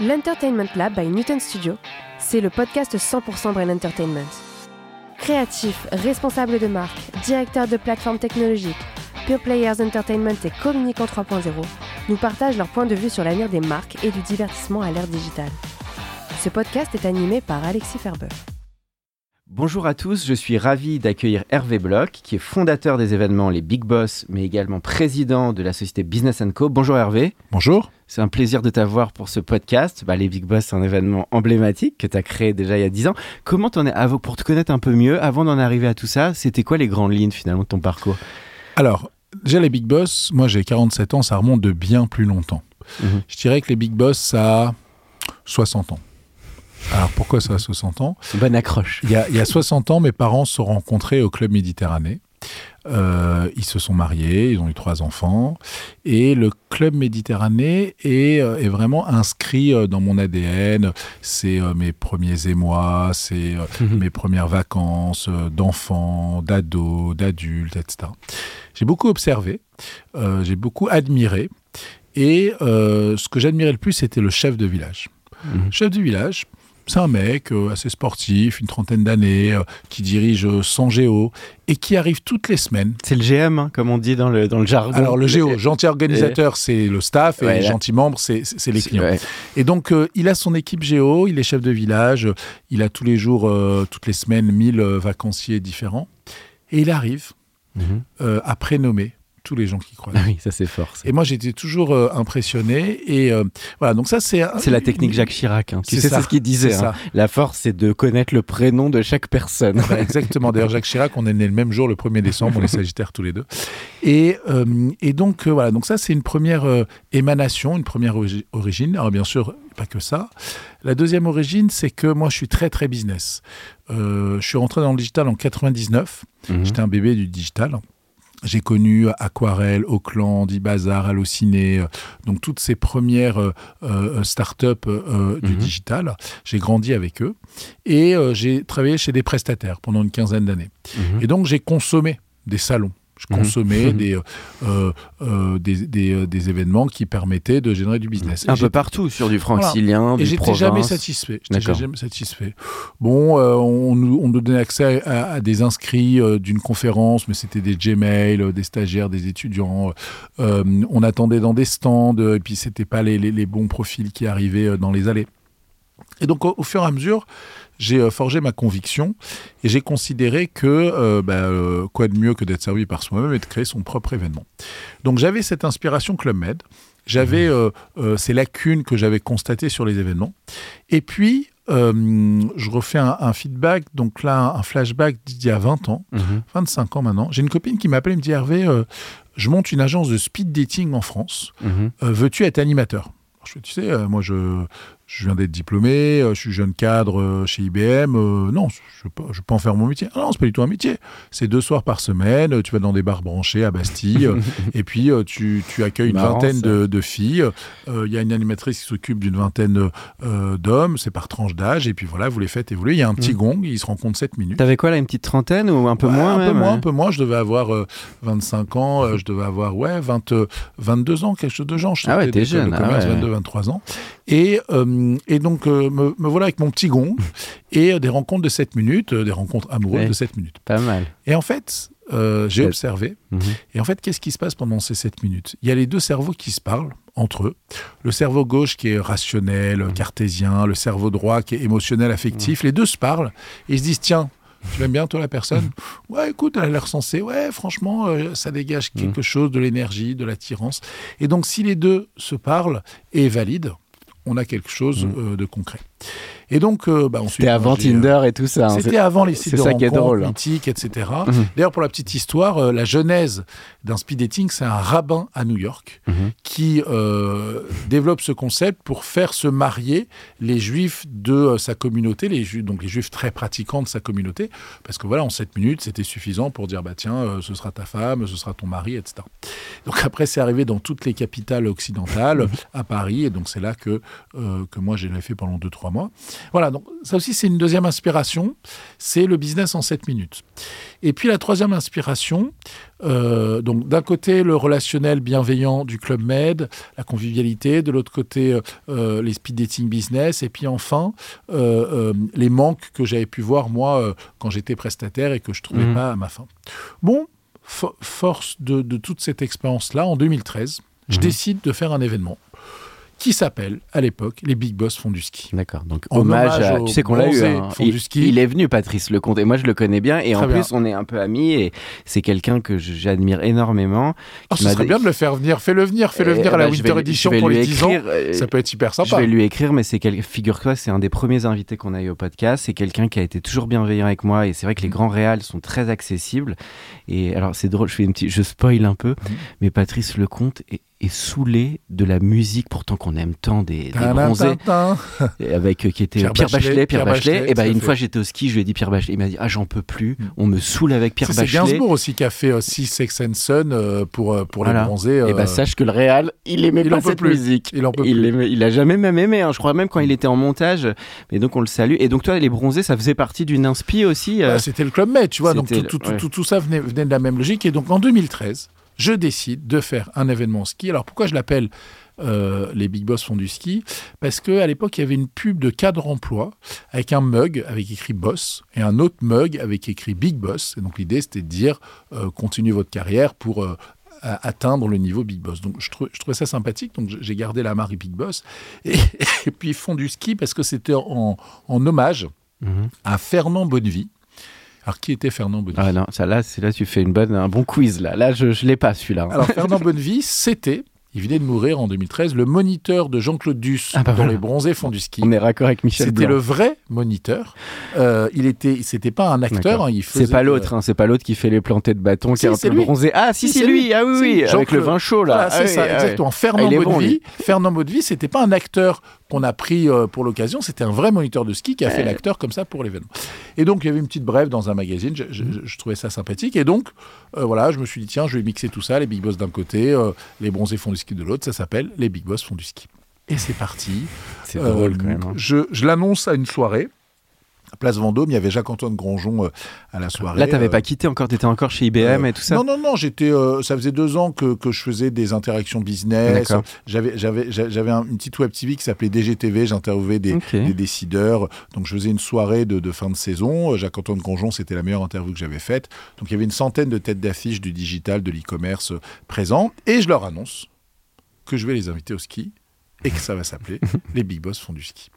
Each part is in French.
L'Entertainment Lab by Newton Studio, c'est le podcast 100% Brain Entertainment. Créatifs, responsables de marque, directeurs de plateformes technologiques, Pure Players Entertainment et Communicant 3.0 nous partagent leur point de vue sur l'avenir des marques et du divertissement à l'ère digitale. Ce podcast est animé par Alexis Ferber. Bonjour à tous, je suis ravi d'accueillir Hervé Bloch, qui est fondateur des événements Les Big Boss, mais également président de la société Business Co. Bonjour Hervé. Bonjour. C'est un plaisir de t'avoir pour ce podcast. Bah, les Big Boss, c'est un événement emblématique que tu as créé déjà il y a 10 ans. Comment t'en es, pour te connaître un peu mieux, avant d'en arriver à tout ça, c'était quoi les grandes lignes finalement de ton parcours? Alors, déjà les Big Boss, moi j'ai 47 ans, ça remonte de bien plus longtemps. Mhm. Je dirais que les Big Boss, ça a 60 ans. Alors pourquoi ça a 60 ans? Bonne accroche. il y, a, il y a 60 ans, mes parents se sont rencontrés au Club Méditerranée. Euh, ils se sont mariés, ils ont eu trois enfants. Et le Club Méditerranée est, euh, est vraiment inscrit euh, dans mon ADN. C'est euh, mes premiers émois, c'est euh, Mhm. mes premières vacances d'enfants, d'ados, d'adultes, etc. J'ai beaucoup observé, j'ai beaucoup admiré. Et ce que j'admirais le plus, c'était le chef de village. Mhm. Chef du village, c'est un mec euh, assez sportif, une trentaine d'années, euh, qui dirige euh, 100 géo et qui arrive toutes les semaines. C'est le GM, hein, comme on dit dans le, dans le jargon. Alors le géo, gentil organisateur, c'est le staff et Ouais, les là- gentils membres, c'est les clients. Ouais. Et donc, euh, il a son équipe géo, il est chef de village, il a tous les jours, toutes les semaines, 1000 euh, vacanciers différents. Et il arrive euh, à prénommer tous les gens qui croient. Ah oui, ça c'est fort. ça. Et moi, j'étais toujours euh, impressionné. Et euh, voilà, donc ça, c'est... la technique Jacques Chirac. hein. Tu sais, c'est ce qu'il disait. hein. La force, c'est de connaître le prénom de chaque personne. Bah, exactement. D'ailleurs, Jacques Chirac, on est né le même jour, le 1er décembre, on est sagittaires tous les deux. Et, euh, et donc, voilà, donc ça, c'est une première émanation, une première origi- origine. Alors, bien sûr, pas que ça. La deuxième origine, c'est que moi, je suis très, très business. Euh, je suis rentré dans le digital en 99. Mhm. J'étais un bébé du digital. J'ai connu Aquarelle, Auckland, Ibazar, Allociné, euh, donc toutes ces premières euh, euh, startups euh, du Mhm. digital. J'ai grandi avec eux et j'ai travaillé chez des prestataires pendant une quinzaine d'années. Mhm. Et donc j'ai consommé des salons. Je consommais Mhm. des, euh, euh, des, des, euh, des événements qui permettaient de générer du business. Un Et peu partout, sur du francilien, et du j'étais province. jamais satisfait. J'étais jamais satisfait. Bon, euh, on, nous, on nous donnait accès à, à des inscrits d'une conférence, mais c'était des Gmail, des stagiaires, des étudiants. On attendait dans des stands, et puis c'était pas les, les- les bons profils qui arrivaient dans les allées. Et donc, au, au fur et à mesure, j'ai euh, forgé ma conviction et j'ai considéré que euh, bah, euh, quoi de mieux que d'être servi par soi-même et de créer son propre événement. Donc, j'avais cette inspiration Club Med, j'avais euh, euh, ces lacunes que j'avais constatées sur les événements. Et puis, je refais un, un feedback, donc là, un flashback d'il y a 20 ans, Mhm. 25 ans maintenant. J'ai une copine qui m'appelle et me dit Hervé, je monte une agence de speed dating en France. Euh, veux-tu être animateur? Je fais, tu sais, euh, moi, je, je viens d'être diplômé, euh, je suis jeune cadre euh, chez IBM. euh, non, je peux, je peux pas en faire mon métier. Ah non, c'est pas du tout un métier. C'est deux soirs par semaine. Tu vas dans des bars branchés à Bastille. et puis, tu, tu accueilles une Marrant, vingtaine de, de filles. euh, Il y a une animatrice qui s'occupe d'une vingtaine euh, d'hommes. C'est par tranche d'âge. Et puis voilà, vous les faites évoluer. Il y a un petit Mm. gong. Ils se rencontrent 7 minutes. T'avais quoi là, une petite trentaine ou un peu Ouais, moins un même, peu moins, un peu moins. Je devais avoir euh, 25 ans, je devais avoir ouais 20, euh, 22 ans, quelque chose de genre. Je Ah ouais, t'es jeune, ah ouais. 22, 23 ans. Et, euh, et donc euh, me, me voilà avec mon petit gong et euh, des rencontres de 7 minutes, des rencontres amoureuses Ouais. de 7 minutes. Pas mal. Et en fait, j'ai observé. Mhm. Et en fait, qu'est-ce qui se passe pendant ces 7 minutes? Il y a les deux cerveaux qui se parlent entre eux. Le cerveau gauche qui est rationnel, Mhm. cartésien, le cerveau droit qui est émotionnel, affectif. Les deux se parlent et ils se disent tiens, Tu l'aimes bien, toi, la personne? Ouais, écoute, elle a l'air sensée. Ouais, franchement, euh, ça dégage quelque chose, de l'énergie, de l'attirance. Et donc, si les deux se parlent et valident, on a quelque chose euh, de concret. Et donc, euh, bah. C'était avant j'ai, Tinder et tout ça. hein. C'était avant les sites de ça qui est rencontres, drôle. hein. mythiques, etc. Mhm. D'ailleurs, pour la petite histoire, euh, la genèse d'un speed dating, c'est un rabbin à New York Mhm. qui euh, développe ce concept pour faire se marier les juifs de euh, sa communauté, les donc les juifs très pratiquants de sa communauté, parce que voilà, en 7 minutes, c'était suffisant pour dire, bah tiens, euh, ce sera ta femme, ce sera ton mari, etc. Donc après, c'est arrivé dans toutes les capitales occidentales, à Paris, et donc c'est là que, euh, que moi, je l'ai fait pendant 2-3 mois. Voilà, donc ça aussi, c'est une deuxième inspiration, c'est le business en 7 minutes. Et puis la troisième inspiration, euh, donc d'un côté le relationnel bienveillant du Club Med, la convivialité, de l'autre côté euh, euh, les speed dating business, et puis enfin euh, les manques que j'avais pu voir moi quand j'étais prestataire et que je trouvais Mhm. pas à ma fin. Bon, fo- force de, de toute cette expérience-là, en 2013, je Mhm. décide de faire un événement qui s'appelle à l'époque les Big Boss font du ski. D'accord. Donc En hommage, hommage à. Tu sais qu'on l'a eu. hein. Il, du ski. il est venu, Patrice Lecomte, et moi je le connais bien. Et en bien. plus, on est un peu amis. Et c'est quelqu'un que je- j'admire énormément. Oh, ce serait bien de le faire venir. Fais-le venir, fais-le Et, venir à la bah, je Winter Edition je pour lui les 10 ans. écrire, euh, Ça peut être hyper Je sympa. vais lui écrire, mais c'est quel... figure-toi, c'est un des premiers invités qu'on a eu au podcast. C'est quelqu'un qui a été toujours bienveillant avec moi. Et c'est vrai que les Mm. grands réals sont très accessibles. Et alors, c'est drôle, je fais une petite, je spoil un peu, Mm. mais Patrice Lecomte est, est saoulé de la musique, pourtant qu'on aime tant des, bronzés, avec euh, qui était Pierre Pierre, Bachelet, Bachelet, Pierre, Bachelet. Bachelet, et ben tout à une fait. fois j'étais au ski, je lui ai dit Pierre Bachelet. Il m'a dit ah j'en peux plus, Mm. on me saoule avec Pierre C'est- C'est Bachelet. Gainsbourg aussi qui a fait aussi Sex and Son euh, pour, euh, pour Voilà. les bronzés. Et euh, ben sache que le Réal, il aimait il pas en peut cette plus. musique. il en peut Il, plus. aimait- il a jamais même aimé, hein. je crois même quand il était en montage. Mais donc on le salue. Et donc toi, les bronzés, ça faisait partie d'une inspi aussi. euh, Bah, C'était le Club Med, tu vois. Donc tout, le- tout, ouais. tout, tout ça venait, venait de la même logique. Et donc en 2013, je décide de faire un événement ski. Alors pourquoi je l'appelle euh, les Big Boss font du ski? Parce qu'à l'époque, il y avait une pub de cadre emploi avec un mug avec écrit Boss et un autre mug avec écrit Big Boss. Et donc l'idée, c'était de dire euh, continuez votre carrière pour. euh, à- atteindre le niveau Big Boss. Donc je, trou- je trouvais ça sympathique, donc j'ai gardé la marque Big Boss. Et, et puis ils font du ski parce que c'était en, en hommage mhm. à Fernand Bonnevie. Alors, qui était Fernand Bonnevie Ah non, ça là, c'est là tu fais une bonne, un bon quiz là. Là, je, je l'ai pas celui-là. hein. Alors, Fernand Bonnevie, c'était, il venait de mourir en 2013, le moniteur de Jean-Claude Duss Ah bah dans voilà. Les Bronzés font du ski. on est raccord avec Michel C'était le vrai moniteur. Euh, il était, c'était pas un acteur. Hein, il faisait, C'est pas l'autre, hein, c'est pas l'autre qui fait les plantés de bâton, qui Si, est un c'est peu lui. bronzé. Ah, si, c'est lui. lui. Ah oui, oui, avec Jean-Claude. le vin chaud là. Ah c'est oui, ça, ah oui. exactement. Fernand il est bon, lui. Fernand Bonnevie, c'était pas un acteur qu'on a pris euh, pour l'occasion, c'était un vrai moniteur de ski qui a fait l'acteur comme ça pour l'événement. Et donc il y avait une petite brève dans un magazine, je, je- je trouvais ça sympathique. Et donc euh, voilà, je me suis dit tiens, je vais mixer tout ça, les big boss d'un côté, euh, les bronzés font du ski de l'autre, ça s'appelle les big boss font du ski. Et c'est parti. C'est Euh, drôle quand même. hein. Je, je l'annonce à une soirée. à Place Vendôme, il y avait Jacques-Antoine Granjon euh, à la soirée. Là, t'avais Euh, pas quitté encore, t'étais encore chez IBM euh, et tout ça. Non, non, non, j'étais. euh, ça faisait deux ans que, que je faisais des interactions business. D'accord. J'avais, j'avais, j'a- j'avais un- une petite web TV qui s'appelait DGTV. J'interviewais des, décideurs. Donc, je faisais une soirée de, de fin de saison. Euh, Jacques-Antoine Granjon, c'était la meilleure interview que j'avais faite. Donc, il y avait une centaine de têtes d'affiche du digital, de l'e-commerce euh, présents. Et je leur annonce que je vais les inviter au ski et que ça va s'appeler Les Big Boss font du ski.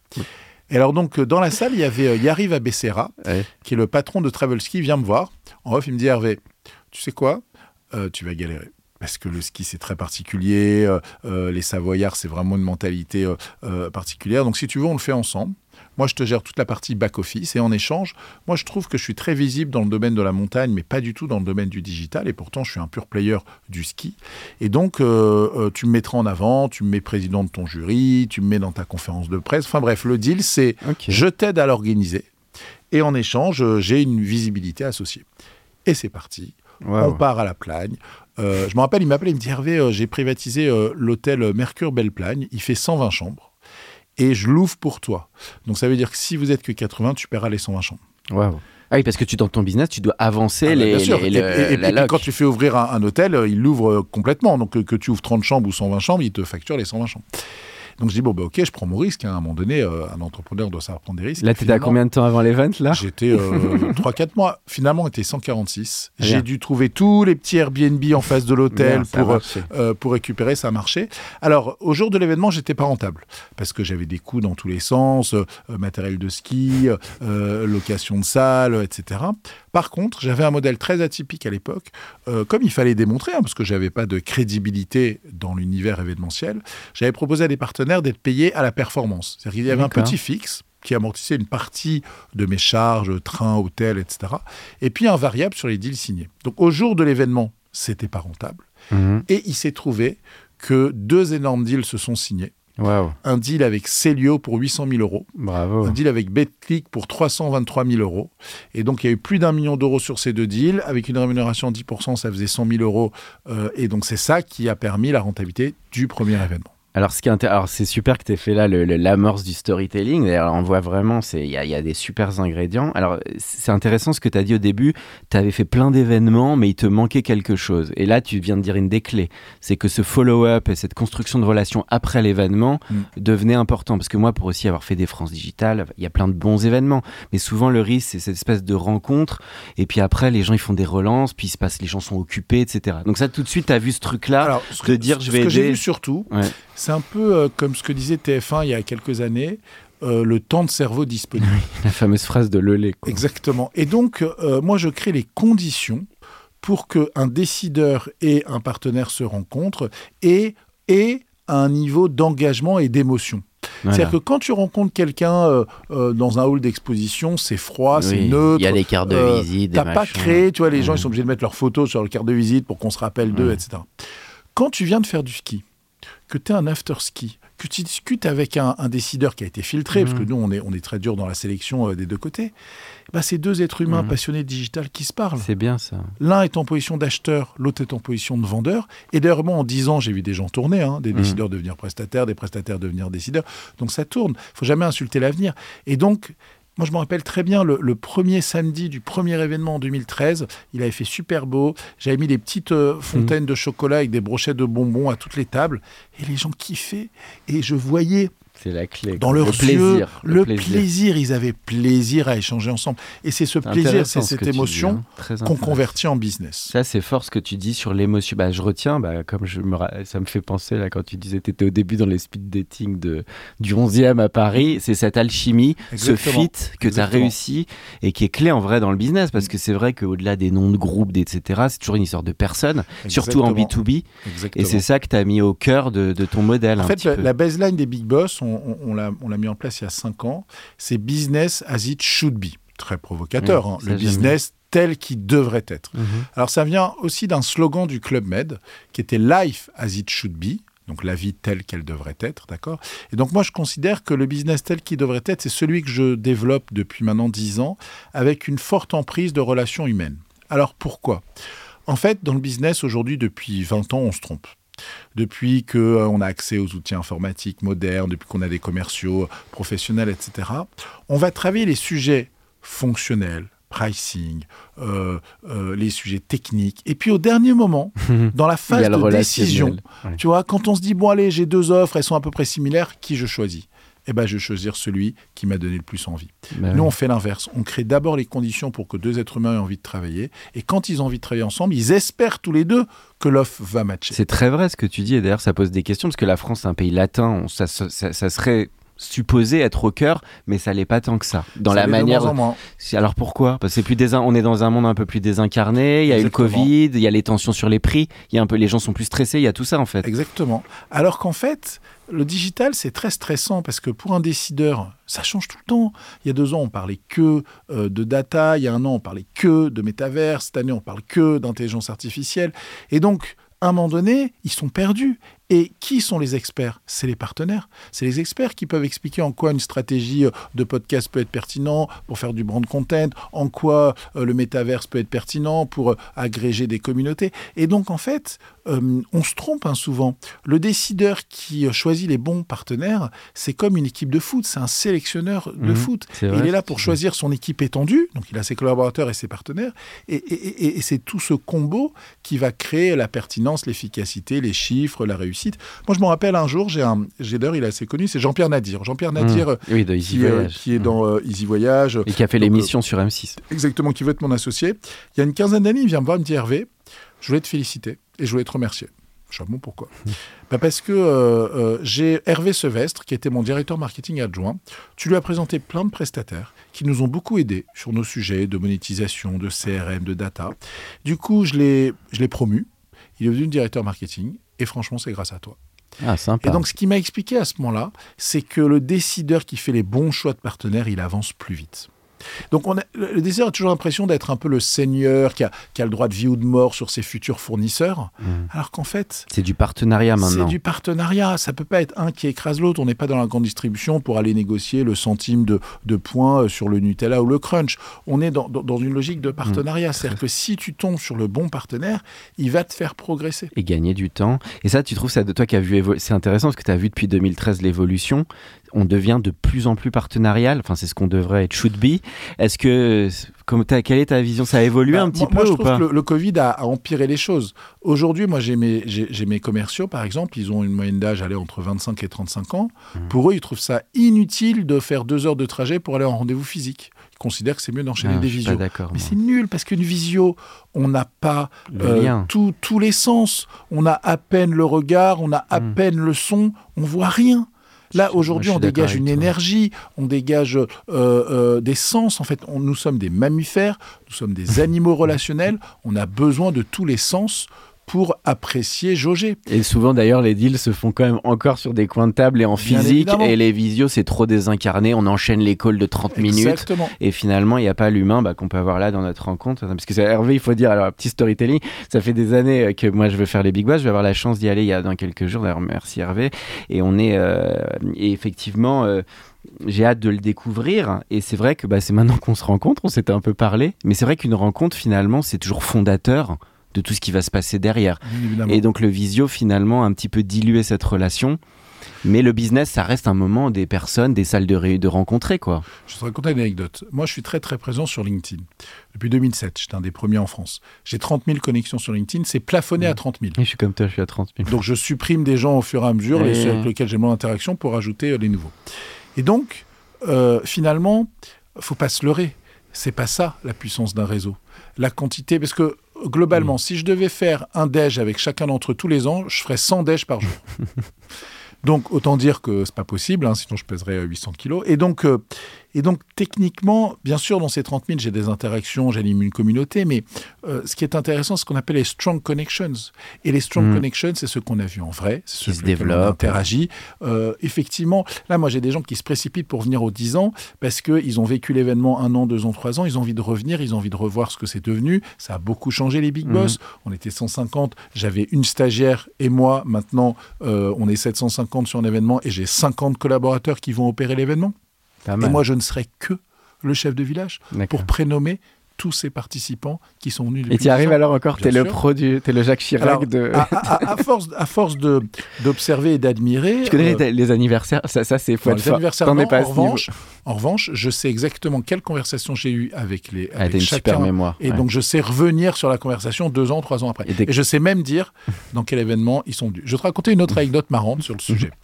Et alors, donc, dans la salle, il y avait euh, Yariv Abessera, Ouais. qui est le patron de Travel Ski, vient me voir. En off, il me dit Hervé, tu sais quoi? Euh, Tu vas galérer. Parce que le ski, c'est très particulier. euh, les Savoyards, c'est vraiment une mentalité euh, particulière. Donc, si tu veux, on le fait ensemble. Moi, je te gère toute la partie back-office. Et en échange, moi, je trouve que je suis très visible dans le domaine de la montagne, mais pas du tout dans le domaine du digital. Et pourtant, je suis un pur player du ski. Et donc, euh, euh, tu me mettras en avant, tu me mets président de ton jury, tu me mets dans ta conférence de presse. Enfin bref, le deal, c'est je t'aide à l'organiser. Et en échange, euh, j'ai une visibilité associée. Et c'est parti. On part à la Plagne. Euh, je me rappelle, il m'appelait, il me dit Hervé, euh, j'ai privatisé l'hôtel Mercure Belle Plagne. Il fait 120 chambres. Et je l'ouvre pour toi. Donc ça veut dire que si vous êtes que 80, tu paieras les 120 chambres. Waouh. Ah oui, parce que tu dans ton business, tu dois avancer Ah bah, les, bien sûr. les- et, la quand tu fais ouvrir un, un hôtel, euh, il l'ouvre euh, complètement. Donc que, que tu ouvres 30 chambres ou 120 chambres, il te facture les 120 chambres. Donc je dis, bon, bah, ok, je prends mon risque. hein. À un moment donné, euh, un entrepreneur doit savoir prendre des risques. Là, Et t'étais à combien de temps avant l'event, là? J'étais euh, 3-4 mois. Finalement, on était 146. Bien. J'ai dû trouver tous les petits Airbnb en face de l'hôtel pour, euh, euh, pour récupérer, ça a marché. Alors, au jour de l'événement, j'étais pas rentable parce que j'avais des coûts dans tous les sens, matériel de ski, location de salle, etc. Par contre, j'avais un modèle très atypique à l'époque, comme il fallait démontrer, hein, parce que j'avais pas de crédibilité dans l'univers événementiel. J'avais proposé à des partenaires d'être payés à la performance. C'est-à-dire qu'il y avait un petit fixe qui amortissait une partie de mes charges, train, hôtel, etc. Et puis un variable sur les deals signés. Donc au jour de l'événement, c'était pas rentable. Mhm. Et il s'est trouvé que deux énormes deals se sont signés. Un deal avec Celio pour 800 000 euros, bravo. un deal avec BetClick pour 323 000 euros. Et donc, il y a eu plus d'un million d'euros sur ces deux deals. Avec une rémunération de 10%, ça faisait 100 000 euros. Euh, et donc, c'est ça qui a permis la rentabilité du premier événement. Alors, ce qui est alors, c'est super que tu aies fait là l'amorce du storytelling. D'ailleurs, on voit vraiment, c'est- il y a, il y a des super ingrédients. Alors, c'est intéressant ce que tu as dit au début. Tu avais fait plein d'événements, mais il te manquait quelque chose. Et là, tu viens de dire une des clés. C'est que ce follow-up et cette construction de relations après l'événement Mm. devenait important. Parce que moi, pour aussi avoir fait des France Digitales, il y a plein de bons événements. Mais souvent, le risque, c'est cette espèce de rencontre. Et puis après, les gens, ils font des relances, puis il se passe, les gens sont occupés, etc. Donc, ça, tout de suite, tu as vu ce truc-là. Ce de dire, ce je vais que j'ai vu surtout, Ouais. C'est un peu euh, comme ce que disait TF1 il y a quelques années, euh, le temps de cerveau disponible. La fameuse phrase de quoi. Exactement. Et donc, euh, moi, je crée les conditions pour qu'un décideur et un partenaire se rencontrent et aient un niveau d'engagement et d'émotion. Voilà. C'est-à-dire que quand tu rencontres quelqu'un euh, dans un hall d'exposition, c'est froid, c'est neutre. Il y a des cartes de visite, T'as pas créé, tu vois, les gens ils sont obligés de mettre leurs photos sur le carte de visite pour qu'on se rappelle d'eux, etc. Quand tu viens de faire du ski, que tu es un after-ski, que tu discutes avec un, un décideur qui a été filtré, parce que Mhm. nous on est, on est très dur dans la sélection euh, des deux côtés, bah, c'est deux êtres humains Mhm. passionnés de digital qui se parlent. C'est bien ça. L'un est en position d'acheteur, l'autre est en position de vendeur. Et d'ailleurs, moi, en 10 ans, j'ai vu des gens tourner, hein, des Mhm. décideurs devenir prestataires, des prestataires devenir décideurs. Donc ça tourne. Il faut jamais insulter l'avenir. Et donc, moi, je me rappelle très bien le, le premier samedi du premier événement en 2013. Il avait fait super beau. J'avais mis des petites euh, fontaines de chocolat avec des brochettes de bonbons à toutes les tables. Et les gens kiffaient. Et je voyais C'est la clé. dans leurs le plaisir, yeux le plaisir. Ils avaient plaisir à échanger ensemble. Et c'est ce plaisir, c'est cette émotion hein. Qu'on convertit en business. Ça, c'est fort ce que tu dis sur l'émotion. Bah, je retiens, bah, comme je me, ça me fait penser là quand tu disais tu étais au début dans les speed dating de, du 11e à Paris. C'est cette alchimie, Exactement. ce fit que tu as réussi et qui est clé en vrai dans le business parce que c'est vrai qu'au-delà des noms de groupes, etc., c'est toujours une histoire de personnes, surtout en Exactement. B2B. Exactement. Et c'est ça que tu as mis au cœur de, de ton modèle. En un fait, petit la, peu. la baseline des Big Boss, on, on- on l'a on l'a mis en place il y a 5 ans, c'est business as it should be. Très provocateur, Mmh, hein, le business tel qu'il devrait être. Mhm. Alors ça vient aussi d'un slogan du Club Med qui était Life as it should be. Donc la vie telle qu'elle devrait être, d'accord? Et donc moi je considère que le business tel qu'il devrait être, c'est celui que je développe depuis maintenant 10 ans avec une forte emprise de relations humaines. Alors pourquoi? En fait, dans le business aujourd'hui depuis 20 ans, on se trompe. Depuis qu'on a accès aux outils informatiques modernes, depuis qu'on a des commerciaux professionnels, etc., on va travailler les sujets fonctionnels, pricing, euh, euh, les sujets techniques. Et puis au dernier moment, dans la phase de décision, Ouais. tu vois, quand on se dit, bon allez, j'ai deux offres, elles sont à peu près similaires, qui je choisis? Eh ben, je vais choisir celui qui m'a donné le plus envie. Bah Nous, oui. on fait l'inverse. On crée d'abord les conditions pour que deux êtres humains aient envie de travailler. Et quand ils ont envie de travailler ensemble, ils espèrent tous les deux que l'offre va matcher. C'est très vrai ce que tu dis, et d'ailleurs ça pose des questions, parce que la France c'est un pays latin, on- ça, ça- ça- ça serait supposé être au cœur, mais ça l'est pas tant que ça. Dans Ça la de manière... moins en moins. C'est- Alors pourquoi? Parce que c'est plus désin- on est dans un monde un peu plus désincarné, il y a eu le. Covid, il y a les tensions sur les prix, il y a un peu les gens sont plus stressés, il y a tout ça en fait. Exactement. Alors qu'en fait, le digital, c'est très stressant parce que pour un décideur, ça change tout le temps. Il y a deux ans, on parlait que euh, de data. Il y a un an, on parlait que de métavers. Cette année, on parle que d'intelligence artificielle. Et donc, à un moment donné, ils sont perdus. Et qui sont les experts? C'est les partenaires. C'est les experts qui peuvent expliquer en quoi une stratégie euh, de podcast peut être pertinent pour faire du brand content, en quoi euh, le métaverse peut être pertinent pour agréger des communautés. Et donc, en fait, euh, on se trompe hein, souvent. Le décideur qui euh, choisit les bons partenaires, c'est comme une équipe de foot, c'est un sélectionneur de Mhm, foot. vrai il est là pour dis. choisir son équipe étendue, donc il a ses collaborateurs et ses partenaires, et, et- et- et c'est tout ce combo qui va créer la pertinence, l'efficacité, les chiffres, la réussite. Moi, je me rappelle un jour, j'ai un, j'ai d'ailleurs, il est assez connu, c'est Jean-Pierre Nadir. Jean-Pierre Nadir, Mmh. Oui, de Easy qui, euh, qui est Mmh. dans euh, Easy Voyage. Et qui a fait l'émission sur M6. Exactement, qui veut être mon associé. Il y a une quinzaine d'années, il vient me voir, me dit Hervé, je voulais te féliciter et je voulais te remercier. Je dis, Ah bon, pourquoi? Bah Parce que euh, euh, j'ai Hervé Sevestre, qui était mon directeur marketing adjoint. Tu lui as présenté plein de prestataires qui nous ont beaucoup aidés sur nos sujets de monétisation, de CRM, de data. Du coup, je l'ai je l'ai promu. Il est devenu directeur marketing. Et franchement, c'est grâce à toi. Ah, sympa. Et donc, ce qui m'a expliqué à ce moment-là, c'est que le décideur qui fait les bons choix de partenaires, il avance plus vite. Donc, on a, le décideur a toujours l'impression d'être un peu le seigneur qui a, qui a le droit de vie ou de mort sur ses futurs fournisseurs, Mmh. alors qu'en fait, C'est du partenariat c'est maintenant. du partenariat. Ça peut pas être un qui écrase l'autre. On n'est pas dans la grande distribution pour aller négocier le centime de, de points euh, sur le Nutella ou le Crunch. On est dans, dans- dans une logique de partenariat. C'est-à-dire que si tu tombes sur le bon partenaire, il va te faire progresser. et gagner du temps. Et ça, tu trouves ça de toi qui as vu c'est intéressant parce que tu as vu depuis 2013 l'évolution. On devient de plus en plus partenarial. Enfin, c'est ce qu'on devrait être should be. Est-ce que comme t'as- quelle est ta vision? Ça a évolué Bah, un petit moi, peu moi, je ou trouve pas? que le, le Covid a, a empiré les choses. Aujourd'hui, moi, j'ai mes, mes commerciaux, par exemple, ils ont une moyenne d'âge aller entre 25 et 35 ans. Mhm. Pour eux, ils trouvent ça inutile de faire deux heures de trajet pour aller en rendez-vous physique. Ils considèrent que c'est mieux d'enchaîner Ah, des visios. d'accord. Mais c'est nul parce qu'une visio, on n'a pas euh, tout- tous les sens. On a à peine le regard, on a à Mm. peine le son, on voit rien. Là, aujourd'hui, on dégage une énergie, on dégage euh, euh, des sens. En fait, on- nous sommes des mammifères, nous sommes des animaux relationnels. On a besoin de tous les sens pour apprécier, jauger. Et souvent d'ailleurs, les deals se font quand même encore sur des coins de table et en Bien physique. évidemment. Et les visios, c'est trop désincarné. On enchaîne les calls de 30 minutes. Exactement. Et finalement, il n'y a pas l'humain bah, qu'on peut avoir là dans notre rencontre. Parce que c'est Hervé, il faut dire, alors, petit storytelling, ça fait des années euh, que moi je veux faire les Big Boss. Je vais avoir la chance d'y aller il y a dans quelques jours. D'ailleurs, merci Hervé. Et on est. euh, et effectivement. euh, j'ai hâte de le découvrir et c'est vrai que bah, c'est maintenant qu'on se rencontre, on s'était un peu parlé, mais c'est vrai qu'une rencontre finalement c'est toujours fondateur de tout ce qui va se passer derrière. Évidemment. Et donc le visio finalement a un petit peu dilué cette relation. Mais le business, ça reste un moment des personnes, des salles de, ré- de rencontrer, quoi. Je te raconter une anecdote. Moi, je suis très très présent sur LinkedIn. Depuis 2007, j'étais un des premiers en France. J'ai 30 000 connexions sur LinkedIn. C'est plafonné à 30 000. Et je suis comme toi, je suis à 30 000. Donc je supprime des gens au fur et à mesure, les ceux avec lesquels j'ai moins d'interaction, pour ajouter euh, les nouveaux. Et donc, euh, finalement, faut pas se leurrer. C'est pas ça la puissance d'un réseau. La quantité, parce que globalement, si je devais faire un déj avec chacun d'entre eux tous les ans, je ferais 100 déj par jour. donc autant dire que c'est pas possible, hein, sinon je pèserais euh, 800 kilos. Et donc, euh, et donc techniquement, bien sûr, dans ces 30 000, j'ai des interactions, j'anime une communauté, mais euh, ce qui est intéressant, c'est ce qu'on appelle les strong connections. Et les strong Mm. connections, c'est ce qu'on a vu en vrai, c'est Qui on développent. interagit. Euh, effectivement, là, moi, j'ai des gens qui se précipitent pour venir aux 10 ans parce qu'ils ont vécu l'événement un an, deux ans, trois ans. Ils ont envie de revenir, ils ont envie de revoir ce que c'est devenu. Ça a beaucoup changé les Big Mhm. Boss. On était 150, j'avais une stagiaire et moi. Maintenant, euh, on est 750 sur un événement et j'ai 50 collaborateurs qui vont opérer l'événement. Pas Et moi, je ne serai que le chef de village pour prénommer tous ces participants qui sont venus Et tu arrives 10 ans. alors encore, pro du, t'es le Jacques Chirac Alors, de. à, à- à force, à force de d'observer et d'admirer, tu connais euh, les, anniversaires Ça, ça c'est Dans être les anniversaires, T'en es non. pas en, revanche, en revanche, je sais exactement quelle conversation j'ai eue avec les Ah, avec t'as une chacun. super mémoire. Et ouais. donc, je sais revenir sur la conversation deux ans, trois ans après. Et Et je sais même dire dans quel événement ils sont venus. Je vais te raconter une autre anecdote marrante sur le sujet.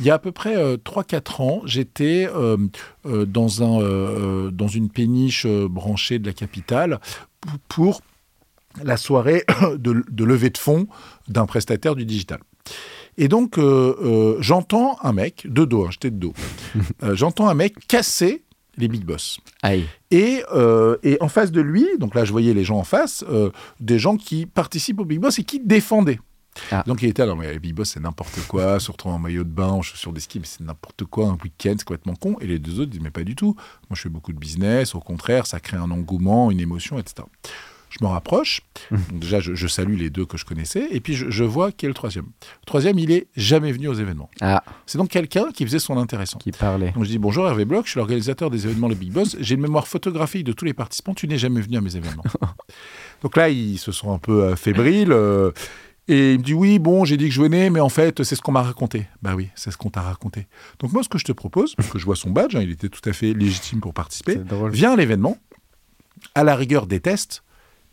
Il y a à peu près euh, 3-4 ans, j'étais euh, euh, dans, un, euh, dans une péniche branchée de la capitale pour, la soirée de, de levée de fonds d'un prestataire du digital. Et donc, j'entends un mec, de dos, hein, j'étais de dos, j'entends un mec casser les big boss. Aïe. Et, euh, et en face de lui, donc là je voyais les gens en face, euh, des gens qui participent au Big Boss et qui défendaient. Ah. Donc il était non mais les Big Boss c'est n'importe quoi, se retrouver en maillot de bain, en chaussures de ski, mais c'est n'importe quoi, un week-end, c'est complètement con. Et les deux autres disent, mais pas du tout. Moi je fais beaucoup de business, au contraire, ça crée un engouement, une émotion, etc. Je me rapproche, Mmh. donc déjà je, je salue les deux que je connaissais, et puis je, je vois qui est le troisième. Le troisième, il est jamais venu aux événements. Ah, C'est donc quelqu'un qui faisait son intéressant. qui parlait. Donc je dis bonjour Hervé Bloch, je suis l'organisateur des événements Le Big Boss. J'ai une mémoire photographique de tous les participants. Tu n'es jamais venu à mes événements. Donc là, ils se sont un peu euh, fébriles. euh, et il me dit oui, bon, j'ai dit que je venais, mais en fait, c'est ce qu'on m'a raconté. Bah oui, c'est ce qu'on t'a raconté. Donc moi, ce que je te propose, parce que je vois son badge, hein, il était tout à fait légitime pour participer. Viens à l'événement, à la rigueur des tests,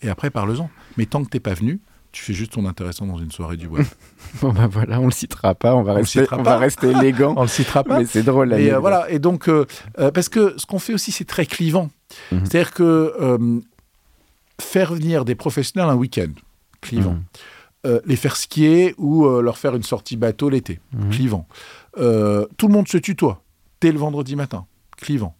et après parle-en. Mais tant que t'es pas venu, tu fais juste ton intéressant dans une soirée du web. Bon bah voilà, on le citera pas, on va On rester, on pas. va rester élégant. On le citera pas. mais c'est drôle. Et euh, voilà. Et donc, euh, euh, parce que ce qu'on fait aussi, c'est très clivant. Mhm. C'est-à-dire que faire venir des professionnels un week-end, clivant. Mhm. Euh, les faire skier ou euh, leur faire une sortie bateau l'été, Mhm. clivant. Euh, tout le monde se tutoie dès le vendredi matin, clivant.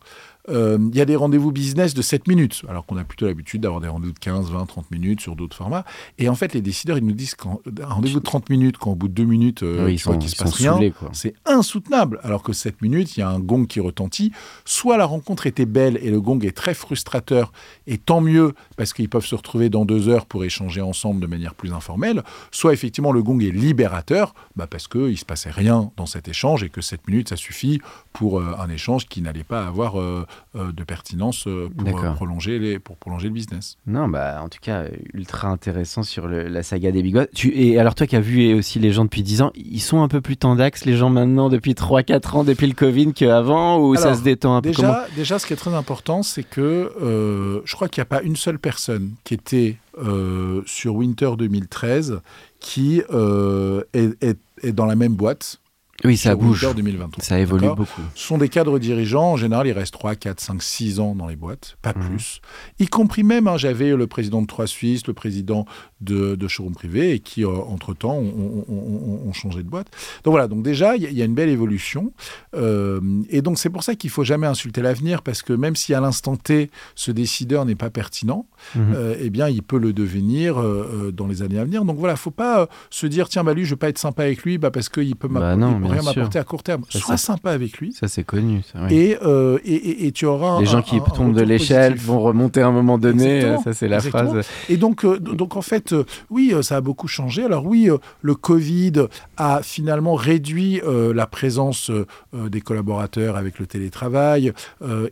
Euh, Il y a des rendez-vous business de 7 minutes, alors qu'on a plutôt l'habitude d'avoir des rendez-vous de 15, 20, 30 minutes sur d'autres formats. Et en fait, les décideurs, ils nous disent qu'un rendez-vous de 30 minutes, quand au bout de 2 minutes, euh, Oui, ils sont, se passe rien, c'est insoutenable. Alors que 7 minutes, il y a un gong qui retentit. Soit la rencontre était belle et le gong est très frustrateur, et tant mieux, parce qu'ils peuvent se retrouver dans deux heures pour échanger ensemble de manière plus informelle. Soit effectivement le gong est libérateur, bah parce qu'il ne se passait rien dans cet échange et que 7 minutes, ça suffit pour euh, un échange qui n'allait pas avoir euh, de pertinence euh, pour, euh, prolonger les, pour prolonger le business. Non, bah en tout cas, euh, ultra intéressant sur le- la saga des bigots. Tu, et alors toi qui as vu aussi les gens depuis 10 ans, ils sont un peu plus tendax les gens maintenant depuis 3-4 ans depuis le Covid qu'avant ou ça se détend un peu comment Déjà, déjà, ce qui est très important, c'est que euh, je crois qu'il n'y a pas une seule personne qui était euh, sur Winter 2013 qui euh, est, est- est dans la même boîte Oui, ça bouge. Winter 2023. Ça évolue beaucoup. Ce sont des cadres dirigeants. En général, ils restent 3, 4, 5, 6 ans dans les boîtes, pas Mhm. plus. Y compris même, hein, j'avais le président de Trois Suisses, le président de, de Showroom Privé, et qui, euh, entre-temps, ont, ont- ont- ont changé de boîte. Donc voilà, donc déjà, il y, a- il y a une belle évolution. Euh, et donc, c'est pour ça qu'il faut jamais insulter l'avenir, parce que même si à l'instant T, ce décideur n'est pas pertinent, Mhm. euh, eh bien, il peut le devenir euh, dans les années à venir. Donc voilà, faut pas se dire, tiens, bah lui, je vais pas être sympa avec lui, bah, parce qu'il peut Bah non, il peut rien m'apporter à court terme. Ça, Sois ça- sympa avec lui. Ça c'est connu. Ça, oui. Et, et, et- et tu auras les un- gens qui un- un tombent de l'échelle vont remonter à un moment donné. Exactement. Ça c'est la Exactement. phrase. Et donc, donc en fait, euh, oui, euh, ça a beaucoup changé. Alors oui, euh, le Covid a finalement réduit la présence des collaborateurs avec le télétravail.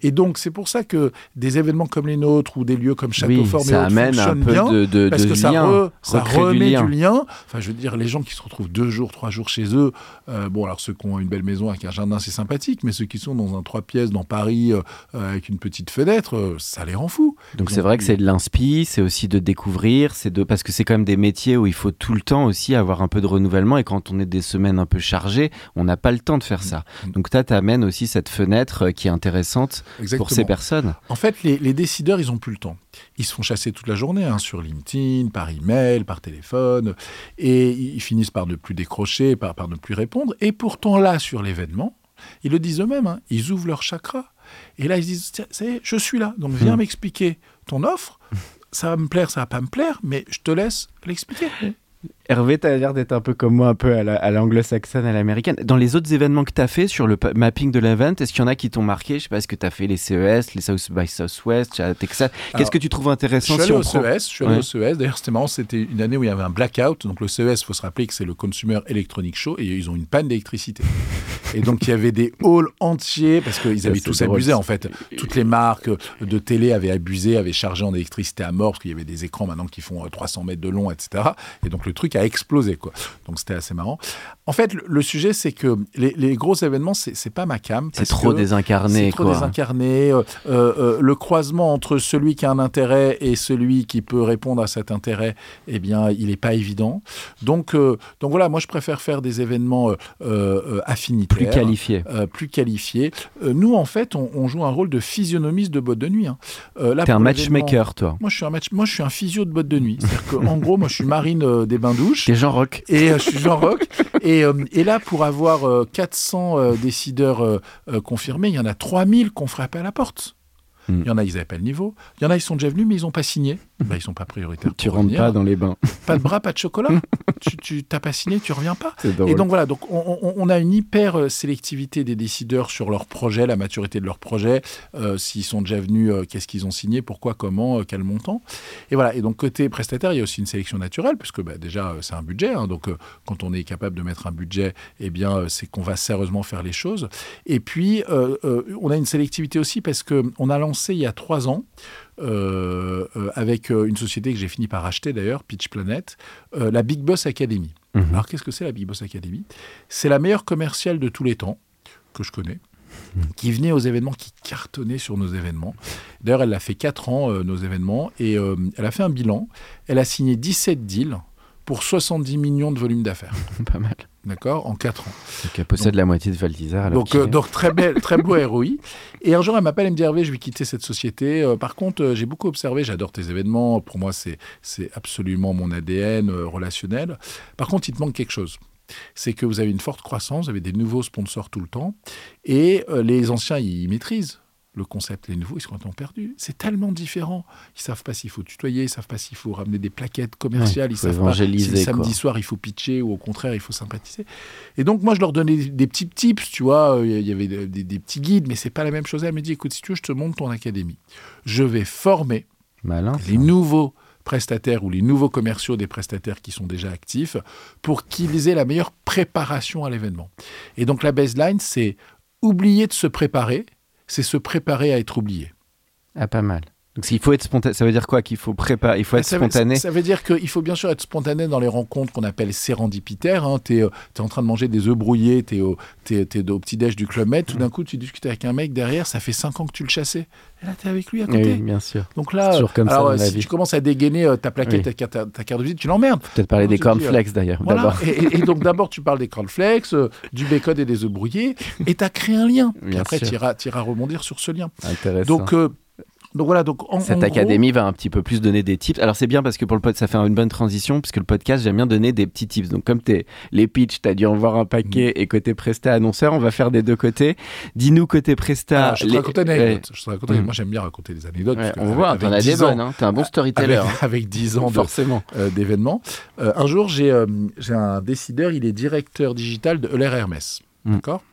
Et donc, c'est pour ça que des événements comme les nôtres ou des lieux comme Château Oui, Fort ça amène un peu bien. de, de, Parce de que ça, lien, re- ça du remet lien. du lien. Enfin, je veux dire, les gens qui se retrouvent deux jours, trois jours chez eux, euh, bon, alors ceux qui ont une belle maison avec un jardin, c'est sympathique, mais ceux qui sont dans un trois pièces dans Paris euh, avec une petite fenêtre, euh, ça les rend fous. Donc c'est vrai que c'est de l'inspi, c'est aussi de découvrir, c'est de parce que c'est quand même des métiers où il faut tout le temps aussi avoir un peu de renouvellement et quand on est des semaines un peu chargées, on n'a pas le temps de faire ça. Mm. Donc toi t'amènes aussi cette fenêtre euh, qui est intéressante pour ces personnes. En fait, les, les décideurs, ils ont plus le temps. Ils se font chasser toute la journée hein, sur LinkedIn, par email, par téléphone, et ils finissent par ne plus décrocher, par, par ne plus répondre. Et pourtant, là, sur l'événement, ils le disent eux-mêmes, hein, ils ouvrent leur chakra. Et là, ils se disent, Tiens, ça y est, je suis là, donc viens Mm. m'expliquer ton offre. Ça va me plaire, ça va pas me plaire, mais je te laisse l'expliquer. Hervé, t'as l'air d'être un peu comme moi, un peu à la- à l'anglo-saxonne, à l'américaine. Dans les autres événements que t'as fait sur le mapping de l'event, est-ce qu'il y en a qui t'ont marqué? Je sais pas, est-ce que t'as fait les CES, les South by Southwest, Texas? Qu'est-ce que tu trouves Je intéressant suis allé si au prend- CES, je suis allé Ouais. au CES. D'ailleurs, c'était marrant, c'était une année où il y avait un blackout. Donc le CES, il faut se rappeler que c'est le Consumer Electronic Show et ils ont une panne d'électricité. et donc il y avait des halls entiers parce qu'ils avaient tous drôle, abusé en fait. Toutes les marques de télé avaient abusé, avaient chargé en électricité à mort parce qu'il y avait des écrans maintenant qui font euh, 300 mètres de long, etc. Et donc le truc a explosé quoi. Donc c'était assez marrant. En fait, le, sujet c'est que les, les gros événements, c'est pas ma cam. C'est trop désincarné, c'est trop quoi. désincarné. euh, euh, euh, le croisement entre celui qui a un intérêt et celui qui peut répondre à cet intérêt, eh bien, il n'est pas évident. Donc, euh, donc voilà, moi, je préfère faire des événements affinitaires. Plus qualifié. euh, plus qualifiés. Nous, en fait, on, on joue un rôle de physionomiste de boîte de nuit. hein. T'es un matchmaker, toi. Moi, je suis un match. Moi, je suis un physio de boîte de nuit. C'est-à-dire qu'en gros, moi, je suis marine des bains douches. T'es Jean Rock. Et je suis Jean Rock. Et, euh, et là, pour avoir euh, 400 euh, décideurs euh, euh, confirmés, il y en a 3000 qui ont frappé à la porte. Mm. Il y en a, ils n'avaient pas le niveau. Il y en a, ils sont déjà venus, mais ils n'ont pas signé. Bah, ils sont pas prioritaires. Tu rentres pas dans les bains. Pas de bras, pas de chocolat. tu t'as pas signé, tu reviens pas. Et donc voilà, donc on, on- on a une hyper euh, sélectivité des décideurs sur leur projet, la maturité de leur projet, euh, s'ils sont déjà venus, euh, qu'est-ce qu'ils ont signé, pourquoi, comment, euh, quel montant. Et voilà. Et donc côté prestataire, il y a aussi une sélection naturelle, puisque bah, déjà c'est un budget. hein. donc quand on est capable de mettre un budget, eh bien c'est qu'on va sérieusement faire les choses. Et puis on a une sélectivité aussi parce que on a lancé il y a trois ans. euh, euh, avec euh, une société que j'ai fini par acheter d'ailleurs, Pitch Planet, la Big Boss Academy. Mhm. Alors qu'est-ce que c'est la Big Boss Academy? C'est la meilleure commerciale de tous les temps que je connais, qui venait aux événements, qui cartonnait sur nos événements. D'ailleurs, elle a fait 4 ans, euh, nos événements, et euh, elle a fait un bilan. Elle a signé 17 deals pour 70 millions de volume d'affaires. Pas mal. D'accord En 4 ans. Donc, elle possède la moitié de Valtizar. Donc, euh, donc très, belle, très beau ROI. Et un jour, elle m'appelle, elle me dit Hervé, je vais quitter cette société. Euh, par contre, euh, j'ai beaucoup observé, j'adore tes événements. Pour moi, c'est absolument mon ADN relationnel. Par contre, il te manque quelque chose. C'est que vous avez une forte croissance, vous avez des nouveaux sponsors tout le temps. Et les anciens, ils maîtrisent le concept. Les nouveaux, ils sont complètement perdus. C'est tellement différent. Ils savent pas s'il faut tutoyer, ils savent pas s'il faut ramener des plaquettes commerciales, Ouais, ils savent pas si le évangéliser, samedi soir il faut pitcher ou au contraire il faut sympathiser. Et donc moi je leur donnais des petits tips, tu vois, euh, il y avait des, des- des petits guides, mais c'est pas la même chose. Elle me dit écoute si tu veux je te montre ton académie. Je vais former Malin. les nouveaux prestataires ou les nouveaux commerciaux des prestataires qui sont déjà actifs pour qu'ils aient la meilleure préparation à l'événement. Et donc la baseline, c'est oublier de se préparer, c'est se préparer à être oublié. Ah, pas mal. Donc, il faut être spontané. Ça veut dire quoi Qu'il faut préparer. Il faut être ça, veut- spontané? Ça, veut dire qu'il faut bien sûr être spontané dans les rencontres qu'on appelle sérendipitaires. Hein. Tu es, en train de manger des œufs brouillés, tu es, au petit-déj du Club Med, tout d'un coup tu discutes avec un mec derrière, ça fait 5 ans que tu le chassais. Et là, tu es avec lui à côté. Oui, bien sûr. Donc là, C'est toujours comme ça alors, dans la si vie. tu commences à dégainer euh, ta plaquette, Oui. ta, carte, ta carte de visite, tu l'emmerdes. Peut-être parler Non, des cornflakes d'ailleurs. Voilà. D'abord. Et, et- et donc d'abord tu parles des cornflakes, euh, du bacon et des œufs brouillés, et tu as créé un lien. Bien après tu iras, iras rebondir sur ce lien. Intéressant. Donc, euh, donc voilà, donc en, en Cette gros- académie va un petit peu plus donner des tips. Alors c'est bien parce que pour le podcast, ça fait une bonne transition puisque le podcast, j'aime bien donner des petits tips. Donc comme t'es les pitchs, t'as dû en voir un paquet Mm. et côté Presta annonceur, on va faire des deux côtés. Dis-nous côté Presta. Ah, je te les- raconte une anecdote. Je te raconte Mm. Moi, j'aime bien raconter des anecdotes. Ouais, on voit, t'en as des 10 ans- bonnes. Hein. T'es un bon storyteller. Avec, hein. avec 10 ans Forcément. euh, d'événements. Euh, un jour, j'ai euh, j'ai un décideur, il est directeur digital de Euler Hermès. Mm. D'accord?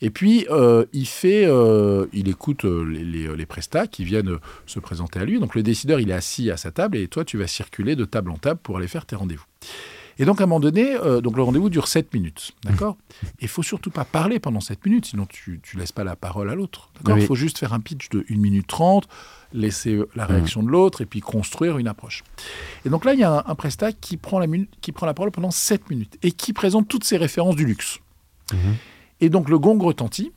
Et puis, euh, il fait, euh, il écoute euh, les, les, les prestats qui viennent se présenter à lui. Donc, le décideur, il est assis à sa table et toi, tu vas circuler de table en table pour aller faire tes rendez-vous. Et donc, à un moment donné, euh, donc le rendez-vous dure 7 minutes. D'accord? Il faut surtout pas parler pendant 7 minutes, sinon tu ne laisses pas la parole à l'autre. Il Oui. faut juste faire un pitch de 1 minute 30, laisser la réaction de l'autre et puis construire une approche. Et donc là, il y a un, un prestat qui prend, la qui prend la parole pendant 7 minutes et qui présente toutes ses références du luxe. Mhm. Et donc le gong retentit.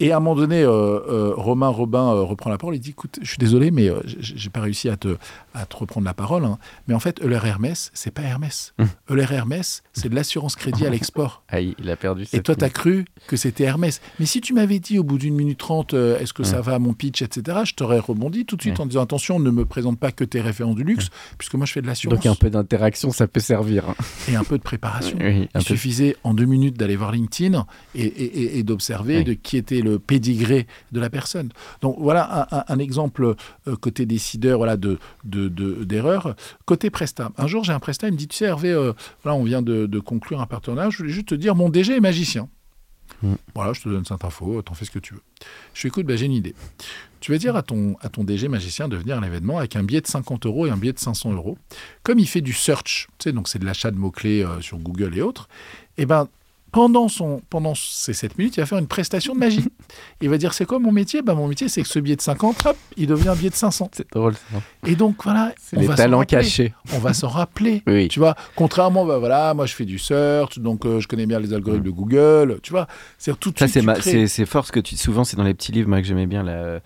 Et à un moment donné, euh, euh, Romain Robin euh, reprend la parole. Il dit Écoute, je suis désolé, mais j'ai pas réussi à te, à te reprendre la parole. hein. Mais en fait, Euler Hermès, c'est pas Hermès. Hum. Euler Hermès, c'est de l'assurance crédit à l'export. Ah, il a perdu. Et toi, tu as cru que c'était Hermès. Mais si tu m'avais dit au bout d'une minute trente, est-ce que ça Ouais. va mon pitch, etc., je t'aurais rebondi tout de suite Ouais. en disant attention, ne me présente pas que tes références du luxe, puisque moi je fais de l'assurance Donc un peu d'interaction, ça peut servir. hein. et un peu de préparation. Oui, Il peu. suffisait en deux minutes d'aller voir LinkedIn et, et- et- et d'observer Oui. de qui était le pédigré de la personne. Donc voilà un, un- un exemple euh, côté décideur voilà, de, de- de- d'erreur. Côté Presta, un jour j'ai un Presta, il me dit, tu sais Hervé, euh, voilà, on vient de, de conclure un partenariat, je voulais juste te dire, mon DG est magicien. Mm. Voilà, je te donne cette info, t'en fais ce que tu veux. Je lui écoute, bah, j'ai une idée. Tu vas dire à ton, à ton DG magicien de venir à l'événement avec un billet de 50 euros et un billet de 500 euros. Comme il fait du search, tu sais, donc c'est de l'achat de mots-clés euh, sur Google et autres, et ben pendant, son, pendant ces 7 minutes, il va faire une prestation de magie. Il va dire C'est quoi mon métier? Ben, Mon métier, c'est que ce billet de 50, hop, il devient un billet de 500. C'est drôle. ça. Et donc, voilà, on les va talents cachés. On va s'en rappeler. Oui. Tu vois, contrairement, bah, voilà, moi je fais du search, donc euh, je connais bien les algorithmes de Google. Tu vois, c'est tout de Ça, suite, c'est ma- crées- c'est c'est fort ce que tu. Souvent, c'est dans les petits livres moi, que j'aimais bien là,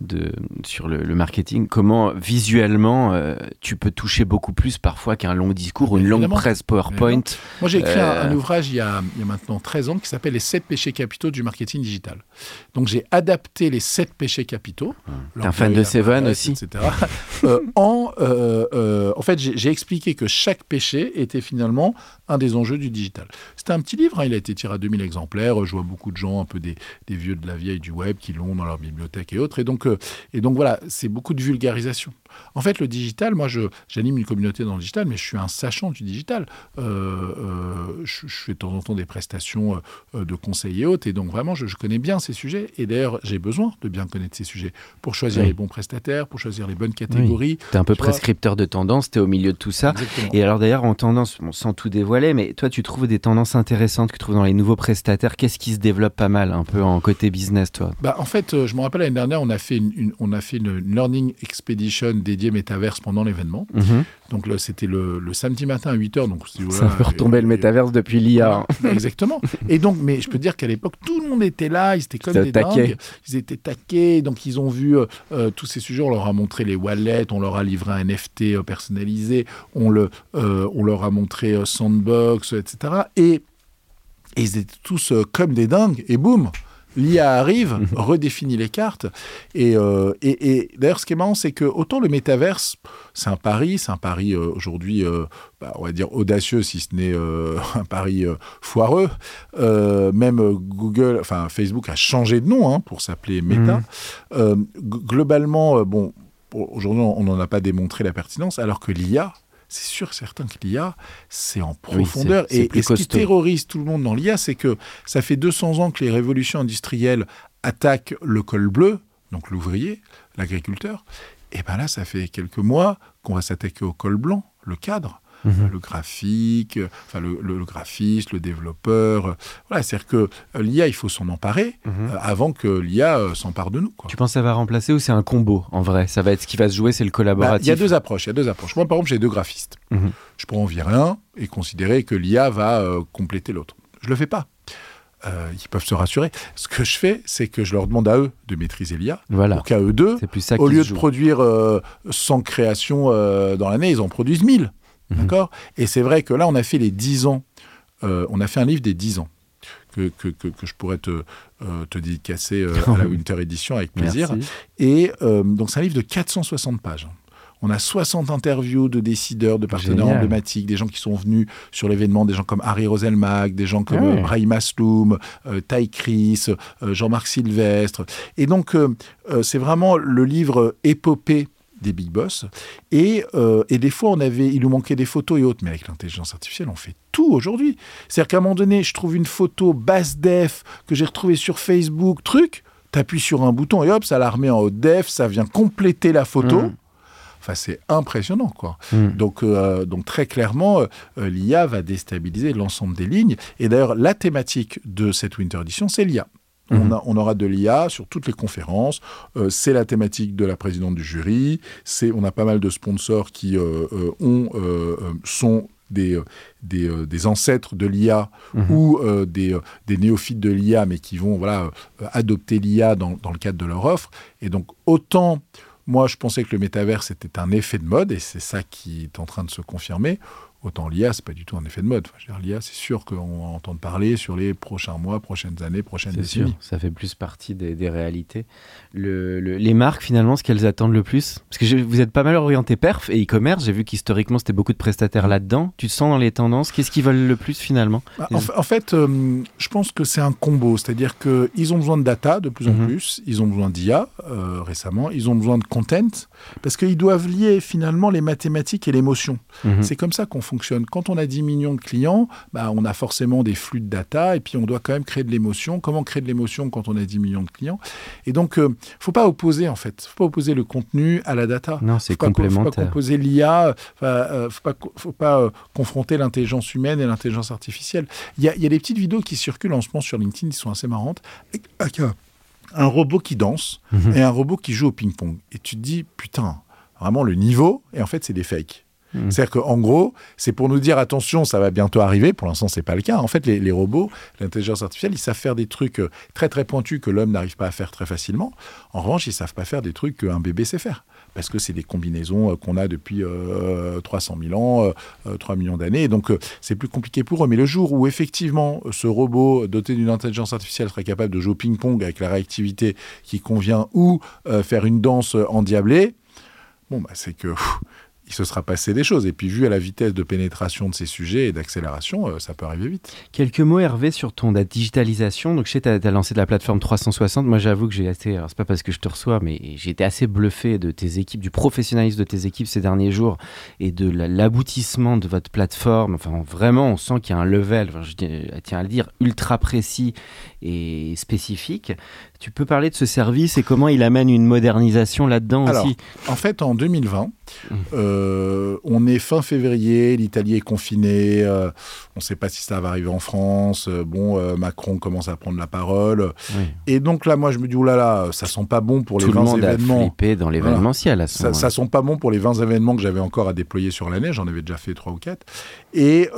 de, sur le, le marketing. Comment visuellement euh, tu peux toucher beaucoup plus parfois qu'un long discours ou une longue presse PowerPoint. Moi, j'ai écrit un, Euh, un ouvrage il y, a, il y a maintenant 13 ans qui s'appelle Les 7 péchés capitaux du marketing digital. Donc, j'ai adapté les 7 péchés capitaux. T'es un fan de Seven aussi etc. euh, en, en fait, j'ai expliqué que chaque péché était finalement un des enjeux du digital. C'était un petit livre, hein, il a été tiré à 2000 exemplaires. Je vois beaucoup de gens, un peu des, des vieux de la vieille du web, qui l'ont dans leur bibliothèque et autres. Et donc, et donc voilà, c'est beaucoup de vulgarisation. En fait, le digital, moi, j'anime une communauté dans le digital, mais je suis un sachant du digital. Euh, euh, je, je fais de temps en temps des prestations euh, de conseils et autres, et donc vraiment, je, je connais bien ces sujets. Et d'ailleurs, j'ai besoin de bien connaître ces sujets pour choisir Oui. les bons prestataires, pour choisir les bonnes catégories. T'es un peu Tu vois. prescripteur de tendance, t'es au milieu de tout ça. Exactement. Et alors d'ailleurs, en tendance, bon, sans tout dévoiler, mais toi, tu trouves des tendances intéressantes que tu trouves dans les nouveaux prestataires. Qu'est-ce qui se développe pas mal, un peu en côté business, toi? Bah, en fait, je me rappelle l'année dernière, on a fait une, une- on a fait une learning expedition dédiée métaverse pendant l'événement. Mhm. Donc là, c'était le, le samedi matin à 8h. Donc, Ça peut retomber et- le métaverse depuis l'IA. voilà, exactement. Et donc, mais je peux dire qu'à l'époque, tout le monde était là, ils étaient comme des dingues. Ils étaient taqués, donc ils ont vu euh, euh, tous ces sujets. On leur a montré les wallets, on leur a livré un NFT euh, personnalisé, on, le, euh, on leur a montré Sandbox, etc. Et, et ils étaient tous euh, comme des dingues. Et boum L'IA arrive, redéfinit les cartes. Et, euh, et, et d'ailleurs, ce qui est marrant, c'est que autant le métaverse, c'est un pari, c'est un pari euh, aujourd'hui, euh, bah, on va dire audacieux, si ce n'est un pari foireux. Même Google, enfin Facebook a changé de nom hein, pour s'appeler Meta. G- globalement, bon, aujourd'hui, on n'en a pas démontré la pertinence, alors que l'IA, c'est sûr, certain que l'IA, c'est en Oui, profondeur. et et ce qui terrorise tout le monde dans l'IA, c'est que ça fait 200 ans que les révolutions industrielles attaquent le col bleu, donc l'ouvrier, l'agriculteur. Et bien là, ça fait quelques mois qu'on va s'attaquer au col blanc, le cadre. Mhm. Le graphique, euh, enfin le, le- le graphiste, le développeur. euh, Voilà, c'est-à-dire que euh, l'IA, il faut s'en emparer Mhm. euh, avant que l'IA euh, s'empare de nous. quoi. Tu penses que ça va remplacer ou c'est un combo en vrai? Ça va être ce qui va se jouer, c'est le Bah, collaboratif. Il y a deux approches. Il y a deux approches. Moi, par exemple, j'ai deux graphistes. Mhm. Je pourrais en virer un et considérer que l'IA va euh, compléter l'autre. Je le fais pas. Euh, ils peuvent se rassurer. Ce que je fais, c'est que je leur demande à eux de maîtriser l'IA Voilà, pour qu'à eux deux, plus ça au lieu de joue. produire euh, 100 créations euh, dans l'année, ils en produisent 1000. Mhm. D'accord? Et c'est vrai que là, on a fait les 10 ans. Euh, on a fait un livre des 10 ans que, que, que, que je pourrais te, euh, te dédicacer euh, à la Winter Edition avec plaisir. Merci. Et euh, donc, c'est un livre de 460 pages. On a 60 interviews de décideurs, de partenaires Génial. emblématiques, des gens qui sont venus sur l'événement, des gens comme Harry Roselmack, des gens comme ouais. euh, Brahim Asloum, euh, Ty Chris, euh, Jean-Marc Sylvestre. Et donc, euh, c'est vraiment le livre épopée des big boss. Et, euh, et des fois, on avait, il nous manquait des photos et autres, mais avec l'intelligence artificielle, on fait tout aujourd'hui. C'est-à-dire qu'à un moment donné, je trouve une photo basse def que j'ai retrouvée sur Facebook, truc, t'appuies sur un bouton et hop, ça la remet en haute def, ça vient compléter la photo. Mhm. Enfin, c'est impressionnant, quoi. Mhm. Donc, euh, donc très clairement, euh, l'IA va déstabiliser l'ensemble des lignes. Et d'ailleurs, la thématique de cette Winter Edition, c'est l'IA. On, Mhm. a- on aura de l'IA sur toutes les conférences. Euh, c'est la thématique de la présidente du jury. C'est, on a pas mal de sponsors qui euh, euh, ont, sont des, des, des ancêtres de l'IA Mhm. ou euh, des, des néophytes de l'IA, mais qui vont voilà, adopter l'IA dans, dans le cadre de leur offre. Et donc, autant, moi, je pensais que le métaverse était un effet de mode, et c'est ça qui est en train de se confirmer. Autant l'IA, c'est pas du tout un effet de mode. Enfin, L'IA, c'est sûr qu'on va entendre parler sur les prochains mois, prochaines années, prochaines C'est sûr, décennies. ça fait plus partie des, des réalités. Le- le- les marques, finalement, ce qu'elles attendent le plus Parce que je- vous êtes pas mal orienté perf et e-commerce. J'ai vu qu'historiquement, c'était beaucoup de prestataires là-dedans. Tu te sens dans les tendances Qu'est-ce qu'ils veulent le plus, finalement? Bah, en fait, euh, je pense que c'est un combo, c'est-à-dire qu'ils ont besoin de data de plus en Mhm. plus, ils ont besoin d'IA euh, récemment, ils ont besoin de content, parce qu'ils doivent lier finalement les mathématiques et l'émotion. Mhm. C'est comme ça qu'on fonctionne. Quand on a 10 millions de clients, bah, on a forcément des flux de data et puis on doit quand même créer de l'émotion. Comment créer de l'émotion quand on a 10 millions de clients? Et donc, euh, faut pas opposer en fait. faut pas opposer le contenu à la data. Non, c'est faut pas, co- faut pas complémentaire. composer l'IA. Enfin, euh, faut pas, co- faut pas euh, confronter l'intelligence humaine et l'intelligence artificielle. Il y a, il y a des petites vidéos qui circulent en ce moment sur LinkedIn qui sont assez marrantes. Un- un robot qui danse Mhm. et un robot qui joue au ping-pong. Et tu te dis, putain, vraiment le niveau, et en fait, c'est des fakes. Mhm. C'est-à-dire qu'en gros, c'est pour nous dire attention, ça va bientôt arriver. Pour l'instant, c'est pas le cas. En fait, les, robots, l'intelligence artificielle, ils savent faire des trucs euh, très très pointus que l'homme n'arrive pas à faire très facilement. En revanche, ils savent pas faire des trucs qu'un bébé sait faire. Parce que c'est des combinaisons euh, qu'on a depuis euh, 300 000 ans, euh, euh, 3 millions d'années. Donc, c'est plus compliqué pour eux. Mais le jour où, effectivement, ce robot doté d'une intelligence artificielle serait capable de jouer au ping-pong avec la réactivité qui convient ou faire une danse endiablée, bon, bah, c'est que il se sera passé des choses. Et puis, vu à la vitesse de pénétration de ces sujets et d'accélération, euh, ça peut arriver vite. Quelques mots, Hervé, sur ton la digitalisation. Donc, je sais, tu as, lancé de la plateforme 360. Moi, j'avoue que j'ai été, alors c'est pas parce que je te reçois, mais j'ai été assez bluffé de tes équipes, du professionnalisme de tes équipes ces derniers jours et de la- l'aboutissement de votre plateforme. Enfin, vraiment, on sent qu'il y a un level, je tiens à le dire, ultra précis et spécifique. Tu peux parler de ce service et comment il amène une modernisation là-dedans aussi? En fait, en 2020, Euh, on est fin février, l'Italie est confinée, euh, on ne sait pas si ça va arriver en France. Euh, bon, Macron commence à prendre la parole. Oui. Et donc là, moi, je me dis, oulala, ça sent pas bon pour Tout les le 20 monde a événements. flippé dans l'événementiel à ce Ça, moment-là. ça sent pas bon pour les 20 événements que j'avais encore à déployer sur l'année. J'en avais déjà fait 3 ou 4. Et,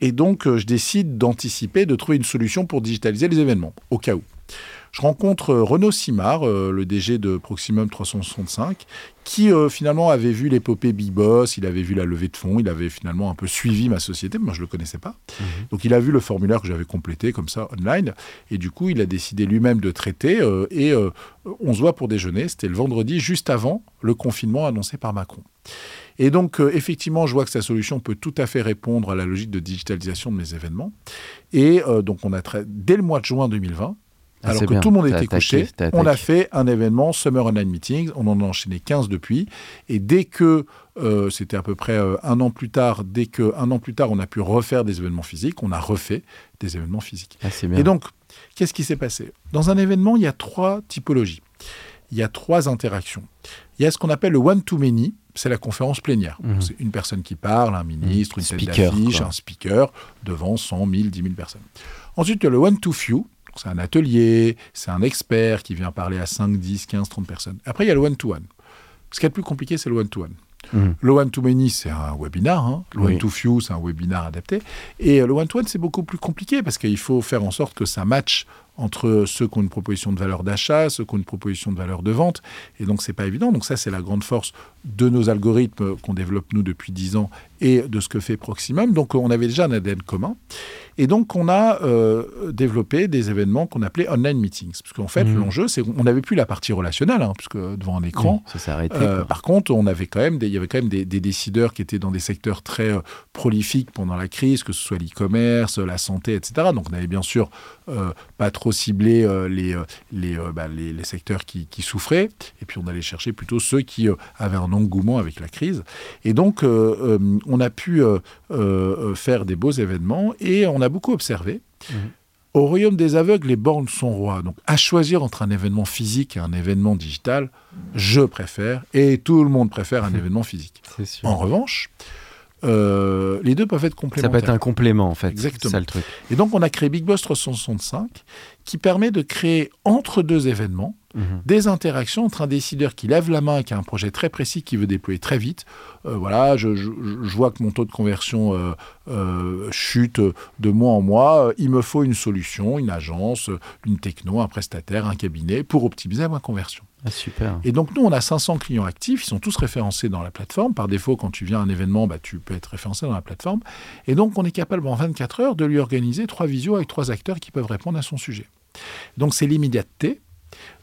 et donc, je décide d'anticiper, de trouver une solution pour digitaliser les événements, au cas où. Je rencontre euh, Renaud Simard, euh, le DG de Proximum 365, qui euh, finalement avait vu l'épopée Big Boss, il avait vu la levée de fonds, il avait finalement un peu suivi ma société, moi je ne le connaissais pas. Donc il a vu le formulaire que j'avais complété comme ça online, et du coup il a décidé lui-même de traiter, et on se voit pour déjeuner, c'était le vendredi juste avant le confinement annoncé par Macron. Et donc, euh, effectivement, je vois que sa solution peut tout à fait répondre à la logique de digitalisation de mes événements. Et euh, donc, on a dès le mois de juin 2020, Ah, alors que bien. tout le monde était couché, on a fait un événement Summer Online Meetings. On en a enchaîné 15 depuis. Et dès que, euh, c'était à peu près euh, un an plus tard, dès que un an plus tard, on a pu refaire des événements physiques, on a refait des événements physiques. Ah. Et donc, qu'est-ce qui s'est passé? Dans un événement, il y a trois typologies. Il y a trois interactions. Il y a ce qu'on appelle le one-to-many, c'est la conférence plénière. Mhm. C'est une personne qui parle, un ministre, une tête Speaker, d'affiche, un speaker, devant 100, 1000, 10 000 personnes. Ensuite, il y a le one-to-few, c'est un atelier, c'est un expert qui vient parler à 5, 10, 15, 30 personnes. Après, il y a le one-to-one. Ce qui est le plus compliqué, c'est le one-to-one. Mhm. Le one-to-many, c'est un webinar. hein. Le Oui. one-to-few, c'est un webinar adapté. Et euh, le one-to-one, c'est beaucoup plus compliqué parce qu'il faut faire en sorte que ça matche entre ceux qui ont une proposition de valeur d'achat, ceux qui ont une proposition de valeur de vente. Et donc, c'est pas évident. Donc, ça, c'est la grande force de nos algorithmes qu'on développe, nous, depuis 10 ans et de ce que fait Proximum. Donc, on avait déjà un ADN commun. Et donc, on a euh, développé des événements qu'on appelait online meetings. Parce qu'en fait, Mhm. l'enjeu, c'est qu'on n'avait plus la partie relationnelle, hein, puisque devant un écran, Oui, ça euh, par contre, on avait quand même des, il y avait quand même des, des décideurs qui étaient dans des secteurs très euh, prolifiques pendant la crise, que ce soit l'e-commerce, la santé, etc. Donc, on avait bien sûr euh, pas trop ciblé les, les, bah, les, les secteurs qui, qui souffraient, et puis on allait chercher plutôt ceux qui avaient un engouement avec la crise. Et donc, euh, euh, on a pu euh, faire des beaux événements, et on a beaucoup observé. Mhm. Au royaume des aveugles, les bornes sont rois. Donc, à choisir entre un événement physique et un événement digital, je préfère, et tout le monde préfère un événement physique. Sûr. En revanche, euh, les deux peuvent être Ça complémentaires. peut être un complément, en fait. Exactement. Ça le truc. Et donc, on a créé Big Boss 365, qui permet de créer entre deux événements Mhm. des interactions entre un décideur qui lève la main et qui a un projet très précis qui veut déployer très vite. Euh, voilà, je, je- je vois que mon taux de conversion euh, euh, chute de mois en mois. Il me faut une solution, une agence, une techno, un prestataire, un cabinet pour optimiser ma conversion. Ah, super. Et donc, nous, on a 500 clients actifs. Ils sont tous référencés dans la plateforme. Par défaut, quand tu viens à un événement, bah, tu peux être référencé dans la plateforme. Et donc, on est capable en 24 heures de lui organiser trois visios avec trois acteurs qui peuvent répondre à son sujet. Donc, c'est l'immédiateté,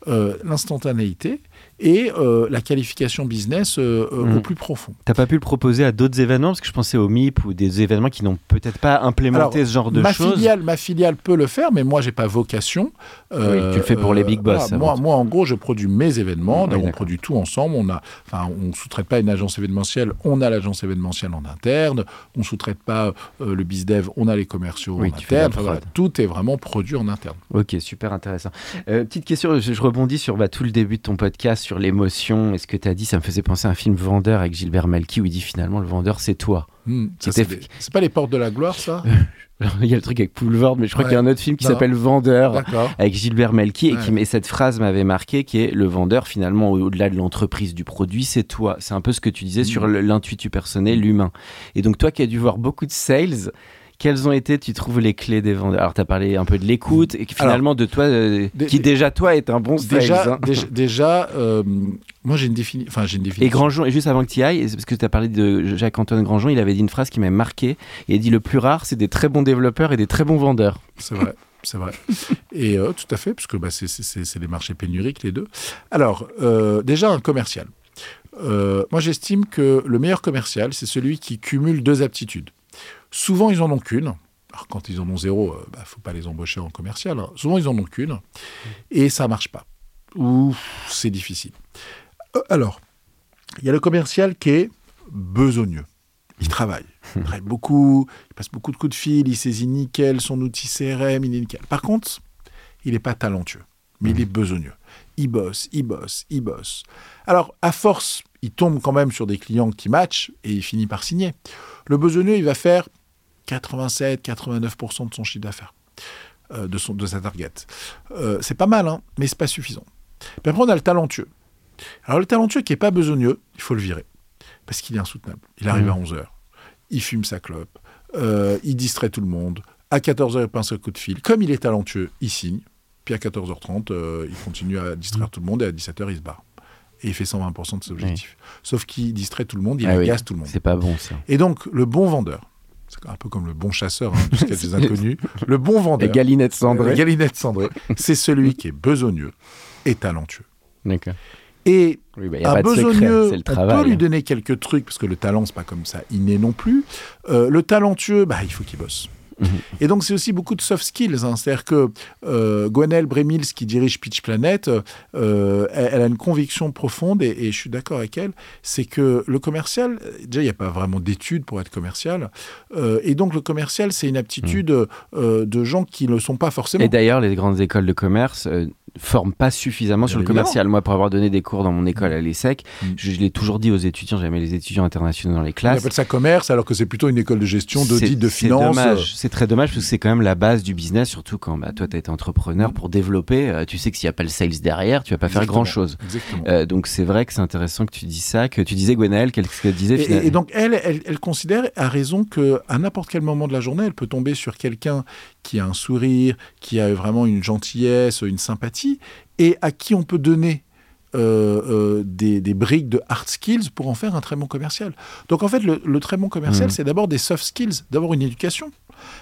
l'instantanéité et euh, la qualification business euh, euh, au plus profond. T'as pas pu le proposer à d'autres événements? Parce que je pensais au MIP ou des événements qui n'ont peut-être pas implémenté Alors, ce genre de ma choses. filiale, ma filiale peut le faire, mais moi, j'ai pas vocation. Euh, Oui, tu le fais pour les big boss, voilà, moi, moi, en gros, je produis mes événements. Oui, donc, on produit tout ensemble. On a, enfin, on sous-traite pas une agence événementielle. On a l'agence événementielle en interne. On sous-traite pas le bizdev. On a les commerciaux Oui, en interne. Enfin, voilà, prod. tout est vraiment produit en interne. Ok, super intéressant. Petite question, je, je rebondis sur bah, tout le début de ton podcast, sur l'émotion. Et ce que tu as dit, ça me faisait penser à un film Vendeur avec Gilbert Malky où il dit finalement le vendeur c'est toi. Hmm, c'est des- pas les portes de la gloire, ça il y a le truc avec Boulevard, mais je crois Ouais. qu'il y a un autre film qui s'appelle Vendeur. Avec Gilbert Melki et, qui, cette phrase m'avait marqué qui est le vendeur finalement au- au-delà de l'entreprise du produit c'est toi c'est un peu ce que tu disais Mm. sur l'intuitu personnel l'humain et donc toi qui as dû voir beaucoup de sales quelles ont été, tu trouves, les clés des vendeurs? Alors, tu as parlé un peu de l'écoute, et finalement, de toi, euh, qui déjà, toi, est un bon sales. Déjà, hein. déjà, déjà, euh, moi j'ai une, défini... enfin, une définition. Et Grandjean, et juste avant que tu y ailles, parce que tu as parlé de Jacques-Antoine Grandjean, il avait dit une phrase qui m'a marqué. Il a dit Le plus rare, c'est des très bons développeurs et des très bons vendeurs. C'est vrai, c'est vrai. Et euh, tout à fait, parce que bah, c'est- c'est c'est- c'est des marchés pénuriques, les deux. Alors, euh, déjà, un commercial. Euh, moi, j'estime que le meilleur commercial, c'est celui qui cumule deux aptitudes. Souvent, ils en ont qu'une. Alors, quand ils en ont zéro, il ne faut pas les embaucher en commercial. hein. Souvent, ils en ont qu'une. Et ça marche pas. Ou c'est difficile. Euh, alors, il y a le commercial qui est besogneux. Il travaille. Il travaille beaucoup, il passe beaucoup de coups de fil, il saisit nickel son outil CRM, il est nickel. Par contre, il n'est pas talentueux, mais il est besogneux. Il bosse, il bosse, il bosse. Alors, à force, il tombe quand même sur des clients qui matchent et il finit par signer. Le besogneux, il va faire 87-89% de son chiffre d'affaires, euh, de, son, de sa target. Euh, c'est pas mal, hein, mais c'est pas suffisant. Puis après, on a le talentueux. Alors, le talentueux qui n'est pas besogneux, il faut le virer. Parce qu'il est insoutenable. Il arrive Mmh. à 11h. Il fume sa clope. euh, il distrait tout le monde. À 14h, il pince un coup de fil. Comme il est talentueux, il signe. Puis à 14h30, euh, il continue à distraire Mmh. tout le monde et à 17h, il se barre. Et il fait 120% de ses objectifs. Sauf qu'il distrait tout le monde, il Ah oui, agace tout le monde. C'est pas bon ça. Et donc, le bon vendeur, c'est un peu comme le bon chasseur, hein, du des inconnus, le bon vendeur, Et Galinette Cendré. Galinette Cendré, c'est celui qui est besogneux et talentueux. D'accord. Et Oui, bah, un besogneux, on travail. peut lui donner quelques trucs, parce que le talent, c'est pas comme ça inné non plus. Euh, le talentueux, bah, il faut qu'il bosse. Et donc, c'est aussi beaucoup de soft skills. hein. C'est-à-dire que euh, Gwenelle Bremils, qui dirige Pitch Planet, euh, elle, elle a une conviction profonde, et, et je suis d'accord avec elle, c'est que le commercial, déjà, il n'y a pas vraiment d'études pour être commercial. Euh, et donc, le commercial, c'est une aptitude euh, de gens qui ne le sont pas forcément. Et d'ailleurs, les grandes écoles de commerce forment pas suffisamment sur le commercial. Moi, pour avoir donné des cours dans mon école à l'ESSEC, Mm. je, je l'ai toujours dit aux étudiants, j'aimais les étudiants internationaux dans les On classes. appelle ça commerce, alors que c'est plutôt une école de gestion, d'audit, de c'est finance. dommage. C'est très dommage parce que c'est quand même la base du business, surtout quand bah, toi, tu as été entrepreneur. Pour développer, euh, tu sais que s'il n'y a pas le sales derrière, tu vas pas faire Exactement. grand-chose. Exactement. Euh, donc c'est vrai que c'est intéressant que tu dis ça, que tu disais Gwenaëlle, qu'est-ce qu'elle disait Et, finalement et- donc, elle, elle, elle considère à raison que à n'importe quel moment de la journée, elle peut tomber sur quelqu'un qui a un sourire, qui a vraiment une gentillesse, une sympathie, et à qui on peut donner euh, euh, des, des briques de hard skills pour en faire un très bon commercial. Donc, en fait, le, le très bon commercial, Mhm. c'est d'abord des soft skills, d'abord une éducation.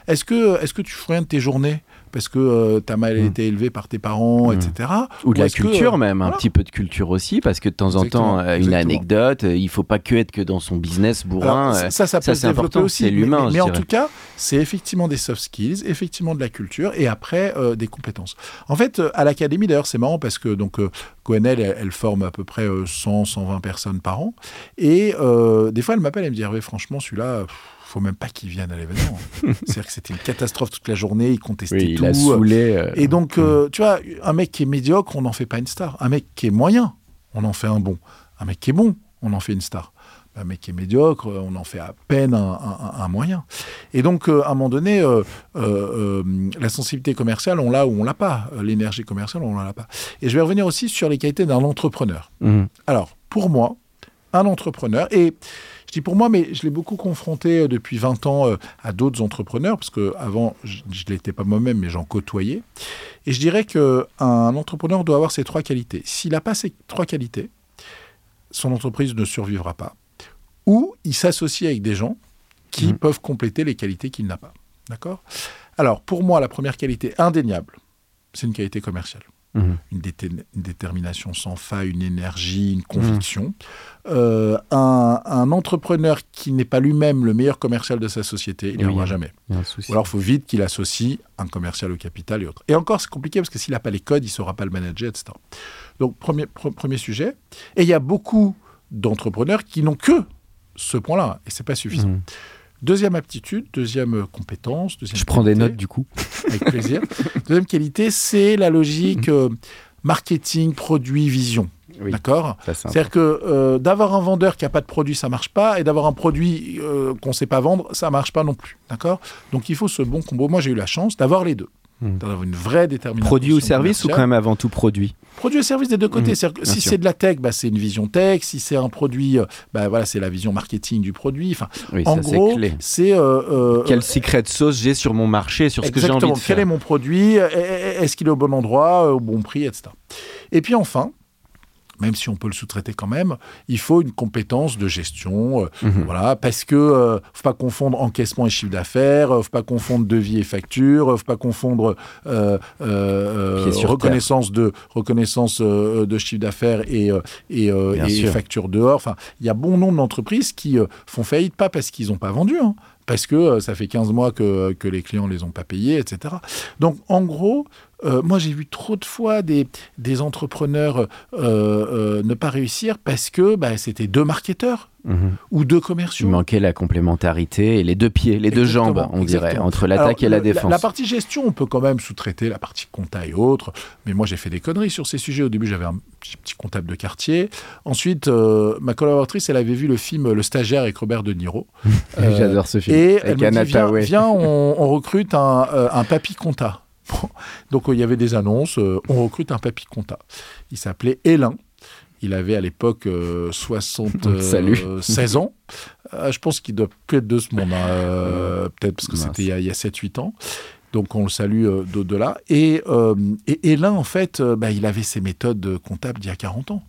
Est-ce que, est que tu fais rien de tes journées parce que tu as mal Mhm. été élevé par tes parents, Mhm. etc. Ou de la que, culture euh, même, un petit peu de culture aussi, parce que de temps en Exactement, temps, euh, une exactement. anecdote, euh, il faut pas que être que dans son business bourrin. Alors, euh, ça, ça peut ça, se développer aussi. c'est mais- l'humain, Mais, en tout cas, c'est effectivement des soft skills, effectivement de la culture, et après euh, des compétences. En fait, euh, à l'académie, d'ailleurs, c'est marrant parce que donc euh, elle, elle forme à peu près euh, 100, 120 personnes par an, et euh, des fois, elle m'appelle, elle me dit, franchement, celui-là. pff, faut même pas qu'il vienne à l'événement. C'est-à-dire que c'était une catastrophe toute la journée, il contestait oui, tout. il a saoulé. euh, Et donc, euh, tu vois, un mec qui est médiocre, on n'en fait pas une star. Un mec qui est moyen, on en fait un bon. Un mec qui est bon, on en fait une star. Un mec qui est médiocre, on en fait à peine un, un- un moyen. Et donc, euh, à un moment donné, la sensibilité commerciale, on l'a ou on l'a pas. L'énergie commerciale, on l'a pas. Et je vais revenir aussi sur les qualités d'un entrepreneur. mhm. Alors, pour moi, un entrepreneur, et je dis pour moi, mais je l'ai beaucoup confronté euh, depuis 20 ans euh, à d'autres entrepreneurs, parce qu'avant, je ne l'étais pas moi-même, mais j'en côtoyais. Et je dirais qu'un entrepreneur doit avoir ces trois qualités. S'il n'a pas ces trois qualités, son entreprise ne survivra pas. Ou il s'associe avec des gens qui Mhm. peuvent compléter les qualités qu'il n'a pas. D'accord? Alors, pour moi, la première qualité indéniable, c'est une qualité commerciale Mhm. une, déter- une détermination sans faille, une énergie, une conviction. Euh, un, un entrepreneur qui n'est pas lui-même le meilleur commercial de sa société, il n'y aura jamais. Ou alors, il faut vite qu'il associe un commercial au capital et autres. Et encore, c'est compliqué parce que s'il n'a pas les codes, il ne saura pas le manager, etc. Donc, premier, pre- premier sujet. Et il y a beaucoup d'entrepreneurs qui n'ont que ce point-là, et c'est pas suffisant. Mhm. Deuxième aptitude, deuxième euh, compétence, deuxième Je prends des notes du coup. avec plaisir. Deuxième qualité, c'est la logique euh, marketing, produit, vision. Oui, D'accord? C'est-à-dire que euh, d'avoir un vendeur qui n'a pas de produit, ça marche pas, et d'avoir un produit euh, qu'on ne sait pas vendre, ça marche pas non plus. D'accord? Donc il faut ce bon combo. Moi, j'ai eu la chance d'avoir les deux. D'avoir une vraie détermination. Produit ou service ou quand même avant tout produit Produit et service des deux côtés. Bien si c'est de la tech, bah, c'est une vision tech. Si c'est un produit, euh, bah, voilà, c'est la vision marketing du produit. Enfin, Oui, en ça gros, c'est euh, euh, Quel secret de sauce j'ai sur mon marché, sur ce que j'ai envie de Quel faire est mon produit? Est-ce qu'il est au bon endroit, au bon prix, etc. Et puis enfin, même si on peut le sous-traiter quand même, il faut une compétence de gestion. euh, Mhm. Voilà, parce que euh, faut pas confondre encaissement et chiffre d'affaires, euh, faut pas confondre devis et facture, euh, faut pas confondre reconnaissance de reconnaissance de chiffre d'affaires et facture dehors. Enfin, il y a bon nombre d'entreprises qui font faillite pas parce qu'ils n'ont pas vendu, hein, parce que ça fait 15 mois que, que les clients les ont pas payés, etc. Donc, en gros, euh, moi, j'ai vu trop de fois des, des entrepreneurs euh, euh, ne pas réussir parce que bah, c'était deux marketeurs Mhm. ou deux Il commerciaux. manquait la complémentarité et les deux pieds, les deux jambes, on dirait, entre l'attaque et la défense. La, partie gestion, on peut quand même sous-traiter la partie compta et autres. Mais moi, j'ai fait des conneries sur ces sujets. Au début, j'avais un petit, petit comptable de quartier. Ensuite, ma collaboratrice, elle avait vu le film Le stagiaire avec Robert De Niro. J'adore ce film. Et Avec elle me dit, viens, viens, on, on recrute un, un papy compta. Bon. Donc, euh, il y avait des annonces. euh, on recrute un papy compta. Il s'appelait Hélin. Il avait à l'époque euh, 76 Salut. ans. Euh, je pense qu'il doit plus être de ce monde. hein, euh, Peut-être parce que c'était il y a, a 7-8 ans. Donc on le salue euh, d'au-delà. Et, euh, et Hélin, en fait, euh, bah, il avait ses méthodes comptables d'il y a 40 ans.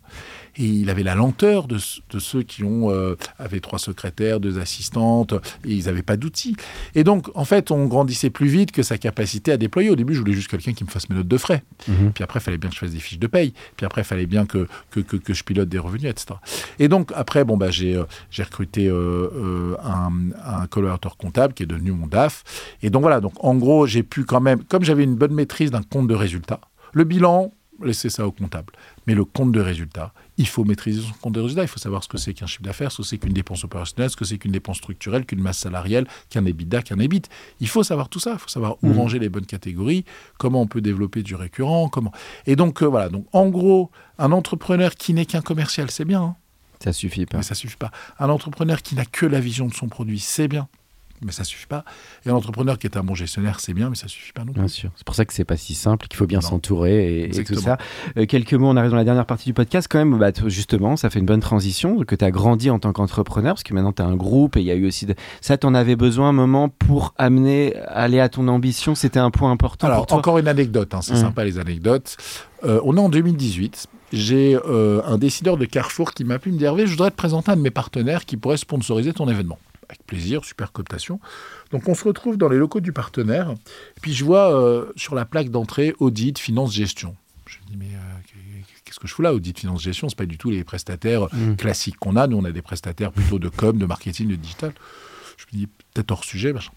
Et il avait la lenteur de, ceux qui ont euh, avaient trois secrétaires, deux assistantes, et ils n'avaient pas d'outils. Et donc, en fait, on grandissait plus vite que sa capacité à déployer. Au début, je voulais juste quelqu'un qui me fasse mes notes de frais. Mhm. Puis après, il fallait bien que je fasse des fiches de paye. Puis après, il fallait bien que, que, que, que je pilote des revenus, etc. Et donc, après, bon, bah, j'ai, euh, j'ai recruté euh, un, un collaborateur comptable qui est devenu mon DAF. Et donc, voilà. Donc, en gros, j'ai pu quand même, comme j'avais une bonne maîtrise d'un compte de résultats, le bilan, laissez ça au comptable. Mais le compte de résultats, il faut maîtriser son compte de résultats. Il faut savoir ce que c'est qu'un chiffre d'affaires, ce que c'est qu'une dépense opérationnelle, ce que c'est qu'une dépense structurelle, qu'une masse salariale, qu'un EBITDA, qu'un EBIT. Il faut savoir tout ça. Il faut savoir où Mhm. ranger les bonnes catégories, comment on peut développer du récurrent, comment. Et donc euh, voilà. Donc en gros, un entrepreneur qui n'est qu'un commercial, c'est bien, hein, Ça suffit pas. mais ça suffit pas. Un entrepreneur qui n'a que la vision de son produit, c'est bien, mais ça suffit pas. Et un entrepreneur qui est un bon gestionnaire, c'est bien, mais ça suffit pas non plus. Bien sûr. C'est pour ça que c'est pas si simple, qu'il faut bien s'entourer et, et tout ça. Euh, quelques mots, on arrive dans la dernière partie du podcast quand même. Bah, justement, ça fait une bonne transition, que tu as grandi en tant qu'entrepreneur, parce que maintenant tu as un groupe et il y a eu aussi... De... Ça, tu en avais besoin un moment pour amener, aller à ton ambition. C'était un point important Alors, pour toi? encore une anecdote, hein, c'est Hum. sympa les anecdotes. Euh, on est en 2018. J'ai euh, un décideur de Carrefour qui m'a il me Hervé, je voudrais te présenter un de mes partenaires qui pourrait sponsoriser ton événement. Avec plaisir, super cooptation. Donc on se retrouve dans les locaux du partenaire. Puis je vois euh, sur la plaque d'entrée audit, finance, gestion. Je me dis mais euh, qu'est-ce que je fous là Audit, finance, gestion, c'est pas du tout les prestataires Mm. classiques qu'on a. Nous on a des prestataires plutôt de com, de marketing, de digital. Je me dis peut-être hors sujet, machin.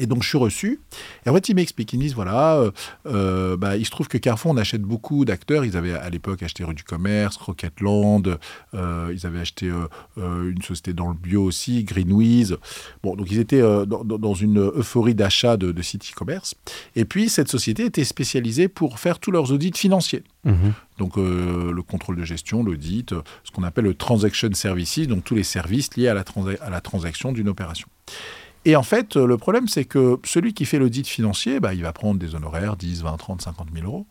Et donc, je suis reçu. Et en fait, ils m'expliquent. Ils me disent voilà, euh, euh, bah, il se trouve que Carrefour, on achète beaucoup d'acteurs. Ils avaient à l'époque acheté Rue du Commerce, Rocketland. euh, ils avaient acheté euh, une société dans le bio aussi, Greenwiz. Bon, donc ils étaient dans, une euphorie d'achat de, de sites e-commerce. Et puis, cette société était spécialisée pour faire tous leurs audits financiers. Mhm. Donc euh, le contrôle de gestion, l'audit, ce qu'on appelle le transaction services, donc tous les services liés à la, transa- à la transaction d'une opération. Et en fait, le problème, c'est que celui qui fait l'audit financier, bah, il va prendre des honoraires, 10, 20, 30, 50 000 euros.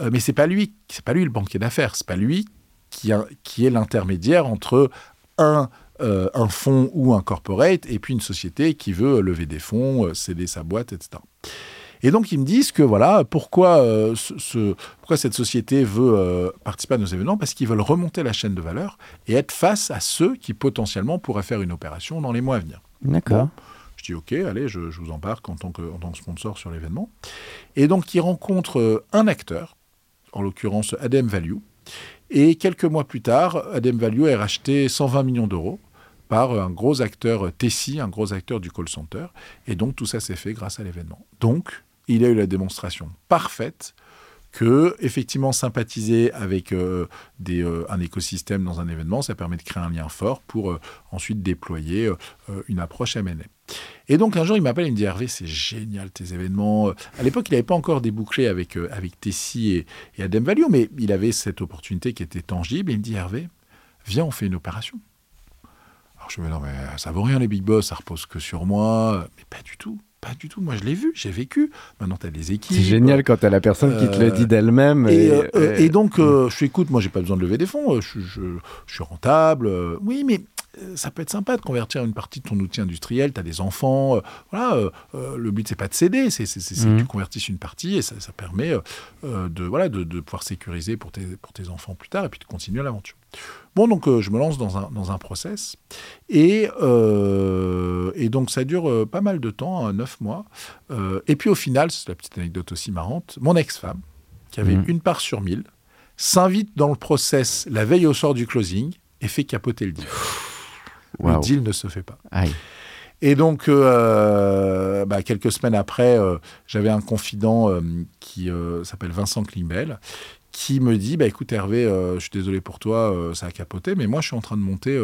Euh, mais c'est pas lui, c'est pas lui le banquier d'affaires, c'est pas lui qui, a- qui est l'intermédiaire entre un, euh, un fonds ou un corporate et puis une société qui veut lever des fonds, euh, céder sa boîte, etc. Et donc ils me disent que voilà pourquoi, euh, ce- ce- pourquoi cette société veut euh, participer à nos événements? Parce qu'ils veulent remonter la chaîne de valeur et être face à ceux qui potentiellement pourraient faire une opération dans les mois à venir. D'accord. OK, allez, je, vous embarque en tant, que, sponsor sur l'événement. Et donc, ils rencontrent euh, un acteur, en l'occurrence Adem Value. Et quelques mois plus tard, Adem Value est racheté 120 millions d'euros par un gros acteur euh, Tessie, un gros acteur du call center. Et donc, tout ça s'est fait grâce à l'événement. Donc, il a eu la démonstration parfaite que effectivement sympathiser avec euh, un écosystème dans un événement, ça permet de créer un lien fort pour ensuite déployer une approche M&A. Et donc un jour, il m'appelle, il me dit Hervé, c'est génial tes événements. À l'époque, il n'avait pas encore débouclé avec, euh, avec Tessie et, et Adem Value, mais il avait cette opportunité qui était tangible. Et il me dit Hervé, viens, on fait une opération. Alors je me dis non, mais ça vaut rien les big boss, ça repose que sur moi. Mais pas du tout, pas du tout. Moi, je l'ai vu, j'ai vécu. Maintenant, tu as des équipes. C'est génial quand t'as la personne qui te le Euh, dit d'elle-même. Et, Et, euh, euh, et- et donc, euh, je suis écoute, moi, j'ai pas besoin de lever des fonds, euh, je, je- je suis rentable. euh, oui, mais euh, ça peut être sympa de convertir une partie de ton outil industriel. Tu as des enfants. euh, voilà, euh, euh, le but, c'est pas de céder, c'est c'est Mhm. que tu convertisses une partie et ça, ça permet euh, euh, de, voilà, de, de pouvoir sécuriser pour tes, pour tes enfants plus tard et puis de continuer l'aventure. Bon, donc, euh, je me lance dans un, dans un process. Et, euh, et donc, ça dure euh, pas mal de temps, hein, neuf mois. Euh, et puis, au final, c'est la petite anecdote aussi marrante, mon ex-femme, qui avait Mhm. une part sur mille, s'invite dans le process la veille au soir du closing et fait capoter le deal. Le deal ne se fait pas. Aïe. Et donc, euh, bah, quelques semaines après, euh, j'avais un confident euh, qui s'appelle Vincent Klimbel, qui me dit bah, Écoute, Hervé, je suis désolé pour toi, ça a capoté, mais moi, je suis en train de monter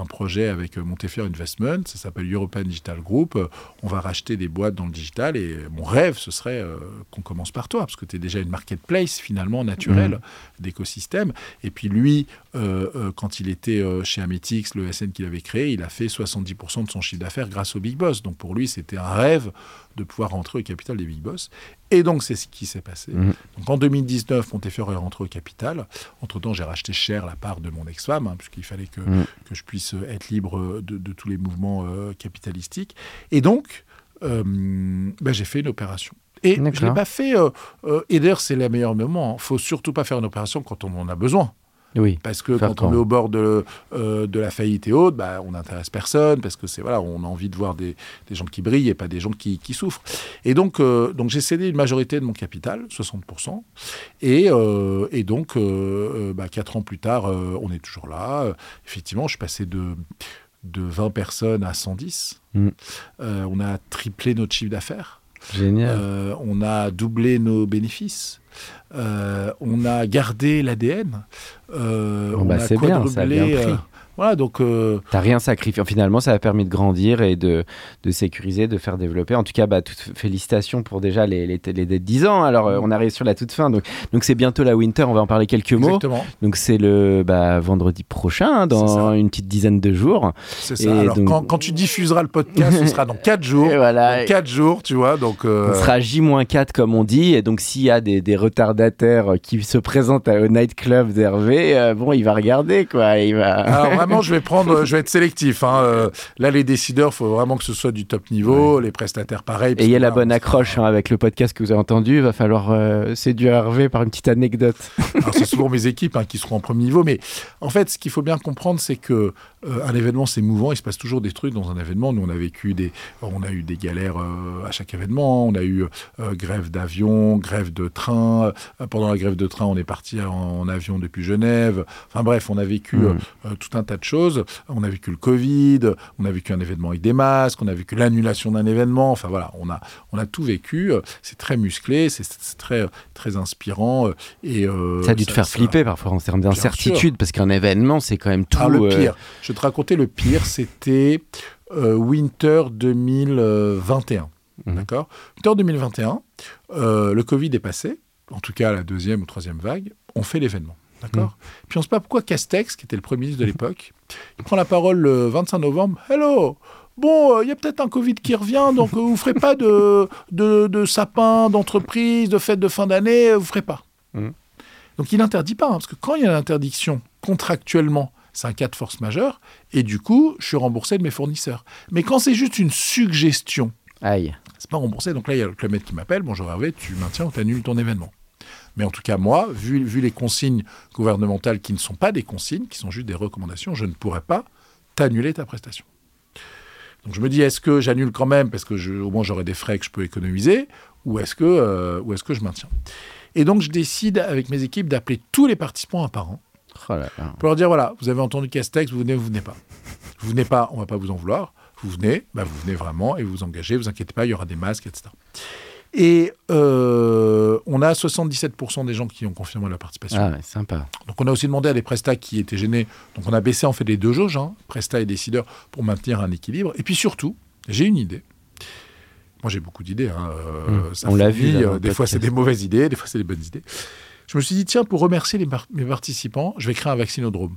un projet avec Montefiore Investment, ça s'appelle European Digital Group. On va racheter des boîtes dans le digital et mon rêve, ce serait qu'on commence par toi, parce que tu es déjà une marketplace finalement naturelle mmh. d'écosystème. Et puis lui, quand il était chez Ametix, le SN qu'il avait créé, il a fait 70% de son chiffre d'affaires grâce au Big Boss. Donc pour lui, c'était un rêve de pouvoir rentrer au capital des Big Boss. Et donc, c'est ce qui s'est passé. Mhm. Donc, en 2019, Montefiore est rentré au capital. Entre-temps, j'ai racheté cher la part de mon ex-femme, hein, puisqu'il fallait que, mhm. que, je puisse être libre de, tous les mouvements euh, capitalistiques. Et donc, euh, ben, j'ai fait une opération. Et je ne l'ai pas fait. Euh, et d'ailleurs, c'est le meilleur moment. Il ne faut surtout pas faire une opération quand on en a besoin. Oui, parce que quand on est au bord de, euh, de la faillite et autres, bah, on n'intéresse personne, parce que c'est voilà, on a envie de voir des, des, gens qui brillent et pas des gens qui, qui souffrent. Et donc, euh, donc j'ai cédé une majorité de mon capital, 60%, et, euh, et donc, bah, quatre ans plus tard, on est toujours là. effectivement, je suis passé de, de 20 personnes à 110. Mm. on a triplé notre chiffre d'affaires. Génial. on a doublé nos bénéfices. Euh, on a gardé l'ADN. Euh, bah, c'est bien, ça a bien pris. Voilà, donc. Euh... T'as rien sacrifié. Finalement, ça a permis de grandir et de, de sécuriser, de faire développer. En tout cas, bah, toutes félicitations pour déjà les, les, les, 10 ans. Alors, euh, on arrive sur la toute fin. Donc, donc c'est bientôt la Winter. On va en parler quelques mots. Exactement. Donc, c'est le bah, vendredi prochain, hein, dans une petite dizaine de jours. C'est ça. Alors, quand, quand, tu diffuseras le podcast, ce sera dans 4 jours. Et voilà. Dans 4 jours, tu vois. Donc, euh... On sera J-4, comme on dit. Et donc, s'il y a des, des, retardataires qui se présentent au nightclub d'Hervé, bon, il va regarder, quoi. Il va... Alors, vraiment, je vais prendre je vais être sélectif. Hein. Euh, là, les décideurs, il faut vraiment que ce soit du top niveau. Les prestataires, pareil. Et il y a la bonne accroche hein, avec le podcast que vous avez entendu. Il va falloir euh, séduire Hervé par une petite anecdote. c'est souvent mes équipes hein, qui seront en premier niveau. Mais en fait, ce qu'il faut bien comprendre, c'est que euh, un événement, c'est mouvant. Il se passe toujours des trucs dans un événement. Nous, on a vécu des, on a eu des galères à chaque événement. On a eu grève d'avion, grève de train. pendant la grève de train, on est parti en, avion depuis Genève. Enfin bref, on a vécu mmh. tout un tas de choses. On a vécu le Covid, on a vécu un événement avec des masques, on a vécu l'annulation d'un événement. Enfin voilà, on a, on a tout vécu. C'est très musclé, c'est très, très inspirant. Et, euh, ça a dû te faire flipper parfois en termes d'incertitude, parce qu'un événement, c'est quand même tout. Ah, le euh, pire, je vais te raconter le pire, c'était euh, Winter 2021. Mmh. D'accord? Winter 2021, le Covid est passé, en tout cas la deuxième ou troisième vague, on fait l'événement. D'accord mm. Puis on ne sait pas pourquoi Castex, qui était le Premier ministre de l'époque, il prend la parole le 25 novembre. Hello Bon, euh, il y a peut-être un Covid qui revient, donc euh, vous ne ferez pas de, de, de sapin, d'entreprise, de fête de fin d'année, euh, vous ne ferez pas. Mm. Donc il n'interdit pas, hein, parce que quand il y a l'interdiction contractuellement, c'est un cas de force majeure, et du coup, je suis remboursé de mes fournisseurs. Mais quand c'est juste une suggestion, Aïe. c'est pas remboursé. Donc là, il y a le Club qui m'appelle, bonjour Hervé, tu maintiens ou tu annules ton événement? Mais en tout cas, moi, vu, vu les consignes gouvernementales qui ne sont pas des consignes, qui sont juste des recommandations, je ne pourrais pas t'annuler ta prestation. Donc je me dis, est-ce que j'annule quand même parce que je, au moins j'aurai des frais que je peux économiser, ou est-ce que, euh, est que je maintiens? Et donc je décide avec mes équipes d'appeler tous les participants un par un oh pour leur dire, voilà, vous avez entendu Castex, vous venez, vous venez pas. Vous venez pas, on va pas vous en vouloir. Vous venez, bah vous venez vraiment et vous vous engagez, vous inquiétez pas, il y aura des masques, etc. Et euh, on a 77% des gens qui ont confirmé la participation. Ah ouais, sympa. Donc on a aussi demandé à des prestats qui étaient gênés. Donc on a baissé en fait les deux jauges, hein, prestats et décideurs, pour maintenir un équilibre. Et puis surtout, j'ai une idée. Moi j'ai beaucoup d'idées. Hein, euh, mmh. on l'a vu. Euh, des fois c'est des mauvaises idées, des fois c'est des bonnes idées. Je me suis dit, tiens, pour remercier les mes participants, je vais créer un vaccinodrome.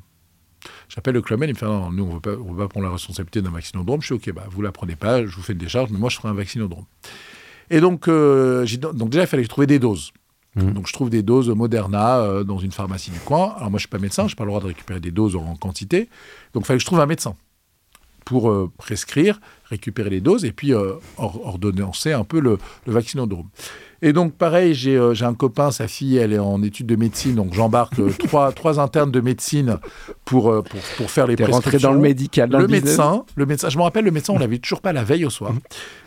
J'appelle le club il me fait non, nous, on ne veut pas prendre la responsabilité d'un vaccinodrome. Je suis OK, bah, vous la prenez pas, je vous fais une décharge, mais moi, je ferai un vaccinodrome. Et donc, euh, donc déjà, il fallait trouver des doses. Mmh. Donc je trouve des doses Moderna euh, dans une pharmacie du coin. Alors moi je suis pas médecin, je n'ai pas le droit de récupérer des doses en quantité. Donc il fallait que je trouve un médecin pour euh, prescrire, récupérer les doses et puis ordonnancer un peu le, le vaccinodrome. Et donc, pareil, euh, j'ai un copain, sa fille, elle est en études de médecine, donc j'embarque euh, trois, trois internes de médecine pour, euh, pour, pour, faire les prescriptions. rentré dans le médical, dans le, médecin, le médecin. Je me rappelle, le médecin, on l'avait toujours pas la veille au soir. Mhm.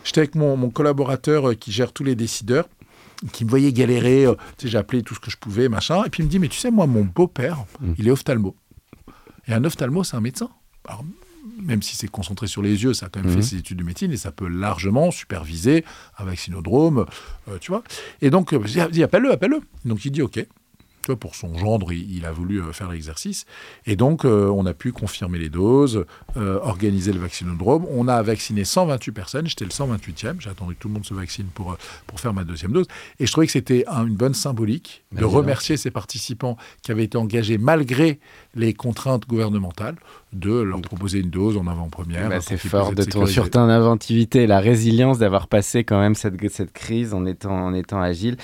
J'étais avec mon, mon, collaborateur qui gère tous les décideurs qui me voyait galérer, tu sais, j'ai appelé tout ce que je pouvais, machin, et puis il me dit, mais tu sais, moi, mon beau-père, mhm. il est ophtalmo. Et un ophtalmo, c'est un médecin. Alors, même si c'est concentré sur les yeux, ça a quand même fait mhm. ses études de médecine et ça peut largement superviser un vaccinodrome, euh, tu vois. Et donc, euh, dis, appelle-le, appelle-le. Donc il dit OK. Pour son gendre, il, il a voulu euh, faire l'exercice. Et donc, euh, on a pu confirmer les doses, euh, organiser le vaccinodrome. On a vacciné 128 personnes. J'étais le 128e. J'ai attendu que tout le monde se vaccine pour, pour faire ma deuxième dose. Et je trouvais que c'était un- une bonne symbolique de remercier ces participants qui avaient été engagés malgré les contraintes gouvernementales, de leur proposer une dose en avant-première. Bah, c'est fort de ton, sur ton inventivité, la résilience d'avoir passé quand même cette, cette crise en étant, en étant agile.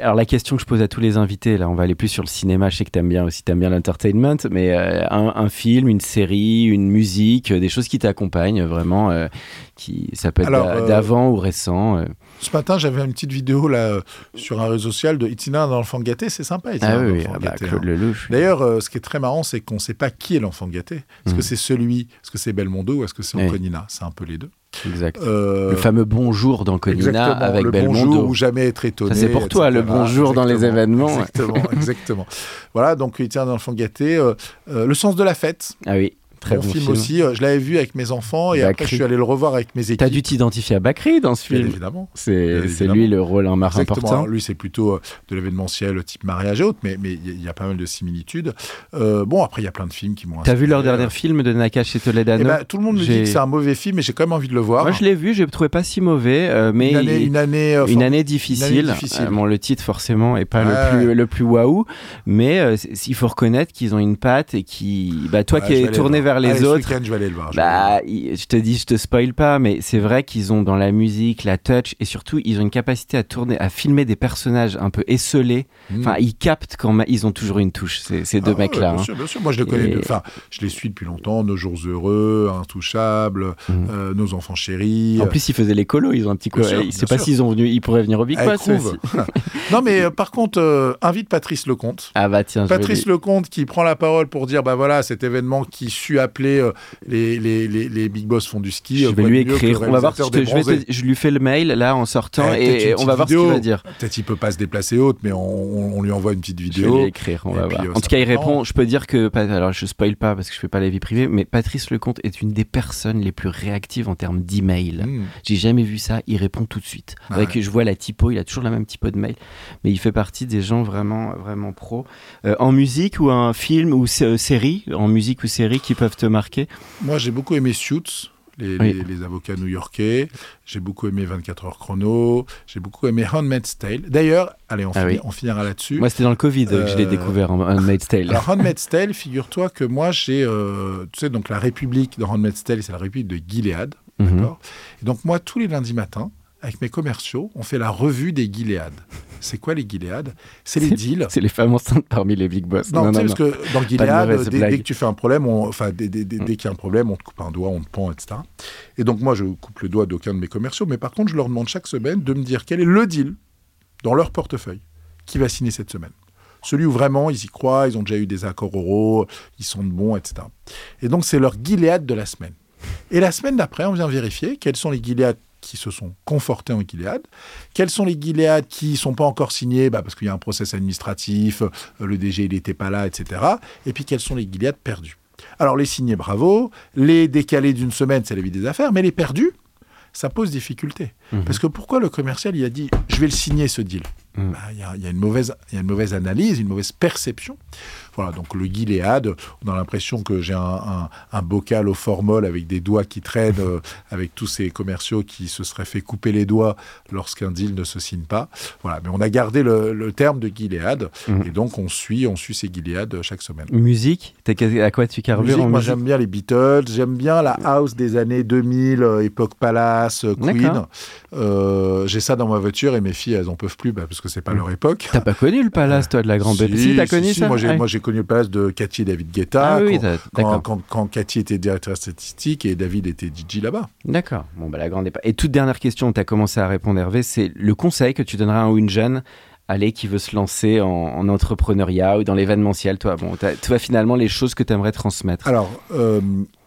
Alors la question que je pose à tous les invités, là on va aller plus sur le cinéma, je sais que tu aimes bien aussi, tu aimes bien l'entertainment, mais euh, un, un film, une série, une musique, euh, des choses qui t'accompagnent vraiment, euh, qui, ça peut être d'avant ou récent. Ce matin, j'avais une petite vidéo là euh, sur un réseau social de Itinéraire d'un enfant gâté. C'est sympa, Ah Itinéraire d'un oui, ah bah, hein. D'ailleurs, euh, ce qui est très marrant, c'est qu'on ne sait pas qui est l'enfant gâté. Est-ce que c'est celui, est-ce que c'est Belmondo ou est-ce que c'est. Anconina C'est un peu les deux. Exact. Euh, Le fameux bonjour d'Anconina avec le Belmondo. bonjour ou jamais être étonné. C'est pour toi, le bonjour dans les événements. Exactement, exactement. voilà, donc Itinéraire d'un enfant gâté. euh, euh, le sens de la fête. Ah oui, très bon, bon, film, aussi. euh, je l'avais vu avec mes enfants et après Bakri. je suis allé le revoir avec mes équipes. T'as dû t'identifier à Bakri dans ce Bien film. évidemment. C'est Bien c'est évidemment. lui le rôle un Exactement. important. Lui, c'est plutôt euh, de l'événementiel type mariage et autres, mais mais il y, a pas mal de similitudes. Euh, bon, après, il y a plein de films qui m'ont. T'as vu leur dernier film de Nakash et Eh Toledano ben, Tout le monde me dit que c'est un mauvais film, mais j'ai quand même envie de le voir. Moi, je l'ai vu, je l'ai trouvé pas si mauvais, euh, mais une année, il- une année, euh, une année difficile. difficile. Euh, bon, le titre forcément est pas Ouais, le plus le plus waouh, mais euh, il faut reconnaître qu'ils ont une patte et qui, bah toi Ouais, qui es tourné le vers voir. les Allez, autres, je vais aller le voir. je bah, il- je te dis, je te spoil pas, mais c'est vrai qu'ils ont dans la musique, la touch, et surtout, ils ont une capacité à tourner, à filmer des personnages un peu esselés. Mm. Enfin, ils captent quand même, ils ont toujours une touche, ces, ces deux Ah ouais, mecs-là. bien hein. sûr, bien sûr. Moi, je les connais. Et- Enfin, je les suis depuis longtemps. Nos jours heureux, Intouchables, Mhm. euh, Nos enfants chéris. En plus, ils faisaient les colos, ils ont un petit Bien co- sûr, Je sais pas s'ils ont venu, ils pourraient venir au Big avec Boss non, mais euh, par contre, euh, invite Patrice Lecomte. Ah bah tiens, je vais Patrice lui- Lecomte qui prend la parole pour dire bah voilà cet événement qui appeler euh, les, les, les, les big boss font du ski. je euh, vais lui écrire. On va voir je, te- je vais des te- je lui fais le mail là en sortant Eh, et on va voir ce qu'il vidéo. va dire. Peut-être il peut pas se déplacer haute, mais on, on- lui envoie une petite Je vais vidéo. lui écrire, on Et va puis, voir. euh, en tout cas, il répond. Je peux dire que, alors je spoil pas parce que je fais pas la vie privée, mais Patrice Lecomte est une des personnes les plus réactives en termes d'email. Hmm. J'ai jamais vu ça. Il répond tout de suite. Ah Avec, ouais. je vois la typo, il a toujours la même typo de mail, mais il fait partie des gens vraiment, vraiment pro. Euh, en musique ou un film ou sé- série, en musique ou série qui peuvent te marquer. Moi, j'ai beaucoup aimé Suits. Les, Oui. les- les avocats new-yorkais. J'ai beaucoup aimé 24 heures chrono. J'ai beaucoup aimé Handmaid's Tale. D'ailleurs, allez, on, Ah oui. on finira là-dessus. Moi, c'était dans le Covid que je l'ai Euh, découvert Handmaid's Tale. Alors, Handmaid's Tale, figure-toi que moi, j'ai. euh, tu sais, donc la République de Handmaid's Tale, c'est la République de Gilead. Mhm. D'accord? Et donc, moi, tous les lundis matins, avec mes commerciaux, on fait la revue des Gilead. C'est quoi les Gilead C'est les deals. C'est les femmes enceintes parmi les big boss. Non, tu sais, parce que dans Gilead, dès, dès que tu fais un problème, on- enfin, dès, dès- dès- Mm. qu'il y a un problème, on te coupe un doigt, on te pend, etc. Et donc, moi, je coupe le doigt d'aucun de mes commerciaux, mais par contre, je leur demande chaque semaine de me dire quel est le deal dans leur portefeuille qui va signer cette semaine. Celui où vraiment ils y croient, ils ont déjà eu des accords oraux, ils sont de bons, etc. Et donc, c'est leur Gilead de la semaine. Et la semaine d'après, on vient vérifier quels sont les Gilead qui se sont confortés en Gilead, quels sont les Gilead qui sont pas encore signés? Bah, parce qu'il y a un process administratif, euh, le DG il n'était pas là, etc. Et puis quels sont les Gilead perdus? Alors les signés, bravo, les décalés d'une semaine, c'est la vie des affaires, mais les perdus, ça pose difficulté. Mhm. Parce que pourquoi le commercial il a dit je vais le signer ce deal? Mhm. Bah, Il y, a- il y a une mauvaise- il y a une mauvaise analyse, une mauvaise perception. Voilà, donc le Gilead, on a l'impression que j'ai un, un- un bocal au formol avec des doigts qui traînent, euh, avec tous ces commerciaux qui se seraient fait couper les doigts lorsqu'un deal ne se signe pas. Voilà, mais on a gardé le, le terme de Gilead, Mhm. et donc on suit, on suit ces Gilead chaque semaine. Musique, à quoi tu carbures Musique, en moi j'aime bien les Beatles, j'aime bien la house des années 2000, euh, époque Palace, euh, Queen. Euh, j'ai ça dans ma voiture et mes filles elles en peuvent plus bah, parce que c'est pas leur époque. T'as pas connu le palace, toi, de la grande Si, Si, t'as si, connu si, ça? Moi j'ai connu le palace de Cathy et David Guetta. Ah oui, quand, quand, d'accord. quand, quand Cathy était directeur statistique et David était DJ là-bas. D'accord. Bon, bah, la grande Et toute dernière question, tu as commencé à répondre, Hervé, c'est le conseil que tu donneras à un jeune allez, qui veut se lancer en, en entrepreneuriat ou dans l'événementiel, toi. Bon, toi, finalement, les choses que tu aimerais transmettre. Alors, euh,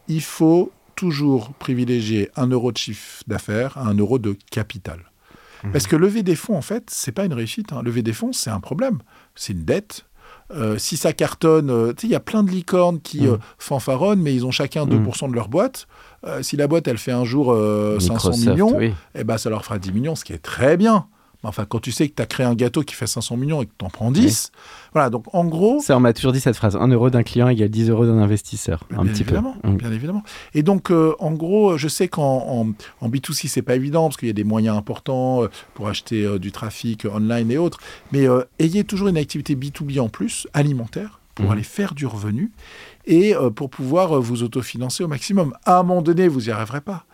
il faut toujours privilégier un euro de chiffre d'affaires à un euro de capital. Mhm. Parce que lever des fonds, en fait, c'est pas une réussite. hein. Lever des fonds, c'est un problème. C'est une dette. Euh, si ça cartonne, euh, tu sais, il y a plein de licornes qui Mhm. euh, fanfaronnent, mais ils ont chacun 2% de leur boîte. Euh, si la boîte, elle fait un jour euh, 500 Microsoft, millions, oui. eh ben, ça leur fera 10 millions, ce qui est très bien. Mais enfin, quand tu sais que tu as créé un gâteau qui fait 500 millions et que tu en prends 10, voilà, donc en gros... Ça, on m'a toujours dit cette phrase, 1 euro d'un client égale 10 euros d'un investisseur, un bien petit évidemment, peu. Mm. Bien évidemment. Et donc, euh, en gros, je sais qu'en en, en B2C, c'est pas évident parce qu'il y a des moyens importants euh, pour acheter euh, du trafic online et autres, mais euh, ayez toujours une activité B2B en plus, alimentaire, pour Mhm. aller faire du revenu et pour pouvoir vous autofinancer au maximum. À un moment donné, vous n'y arriverez pas.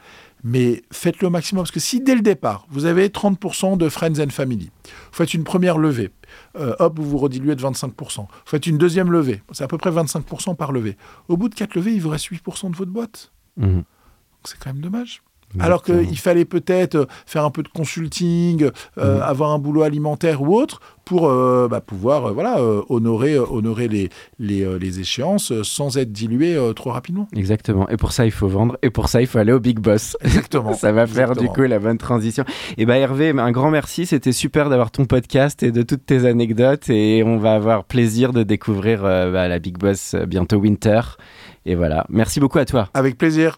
Mais faites-le au maximum, parce que si dès le départ, vous avez 30% de Friends and Family, vous faites une première levée, euh, hop, vous vous rediluez de 25%, vous faites une deuxième levée, c'est à peu près 25% par levée. Au bout de quatre levées, il vous reste 8% de votre boîte. Mhm. C'est quand même dommage. Alors qu'il fallait peut-être faire un peu de consulting, euh, Mhm. avoir un boulot alimentaire ou autre pour euh, bah, pouvoir euh, voilà, honorer, honorer les, les, les échéances sans être dilué trop rapidement. Exactement. Et pour ça, il faut vendre. Et pour ça, il faut aller au Big Boss. Exactement. Ça va faire Exactement. du coup la bonne transition. Et bah Hervé, un grand merci. C'était super d'avoir ton podcast et de toutes tes anecdotes. Et on va avoir plaisir de découvrir bah, la Big Boss bientôt Winter. Et voilà. Merci beaucoup à toi. Avec plaisir.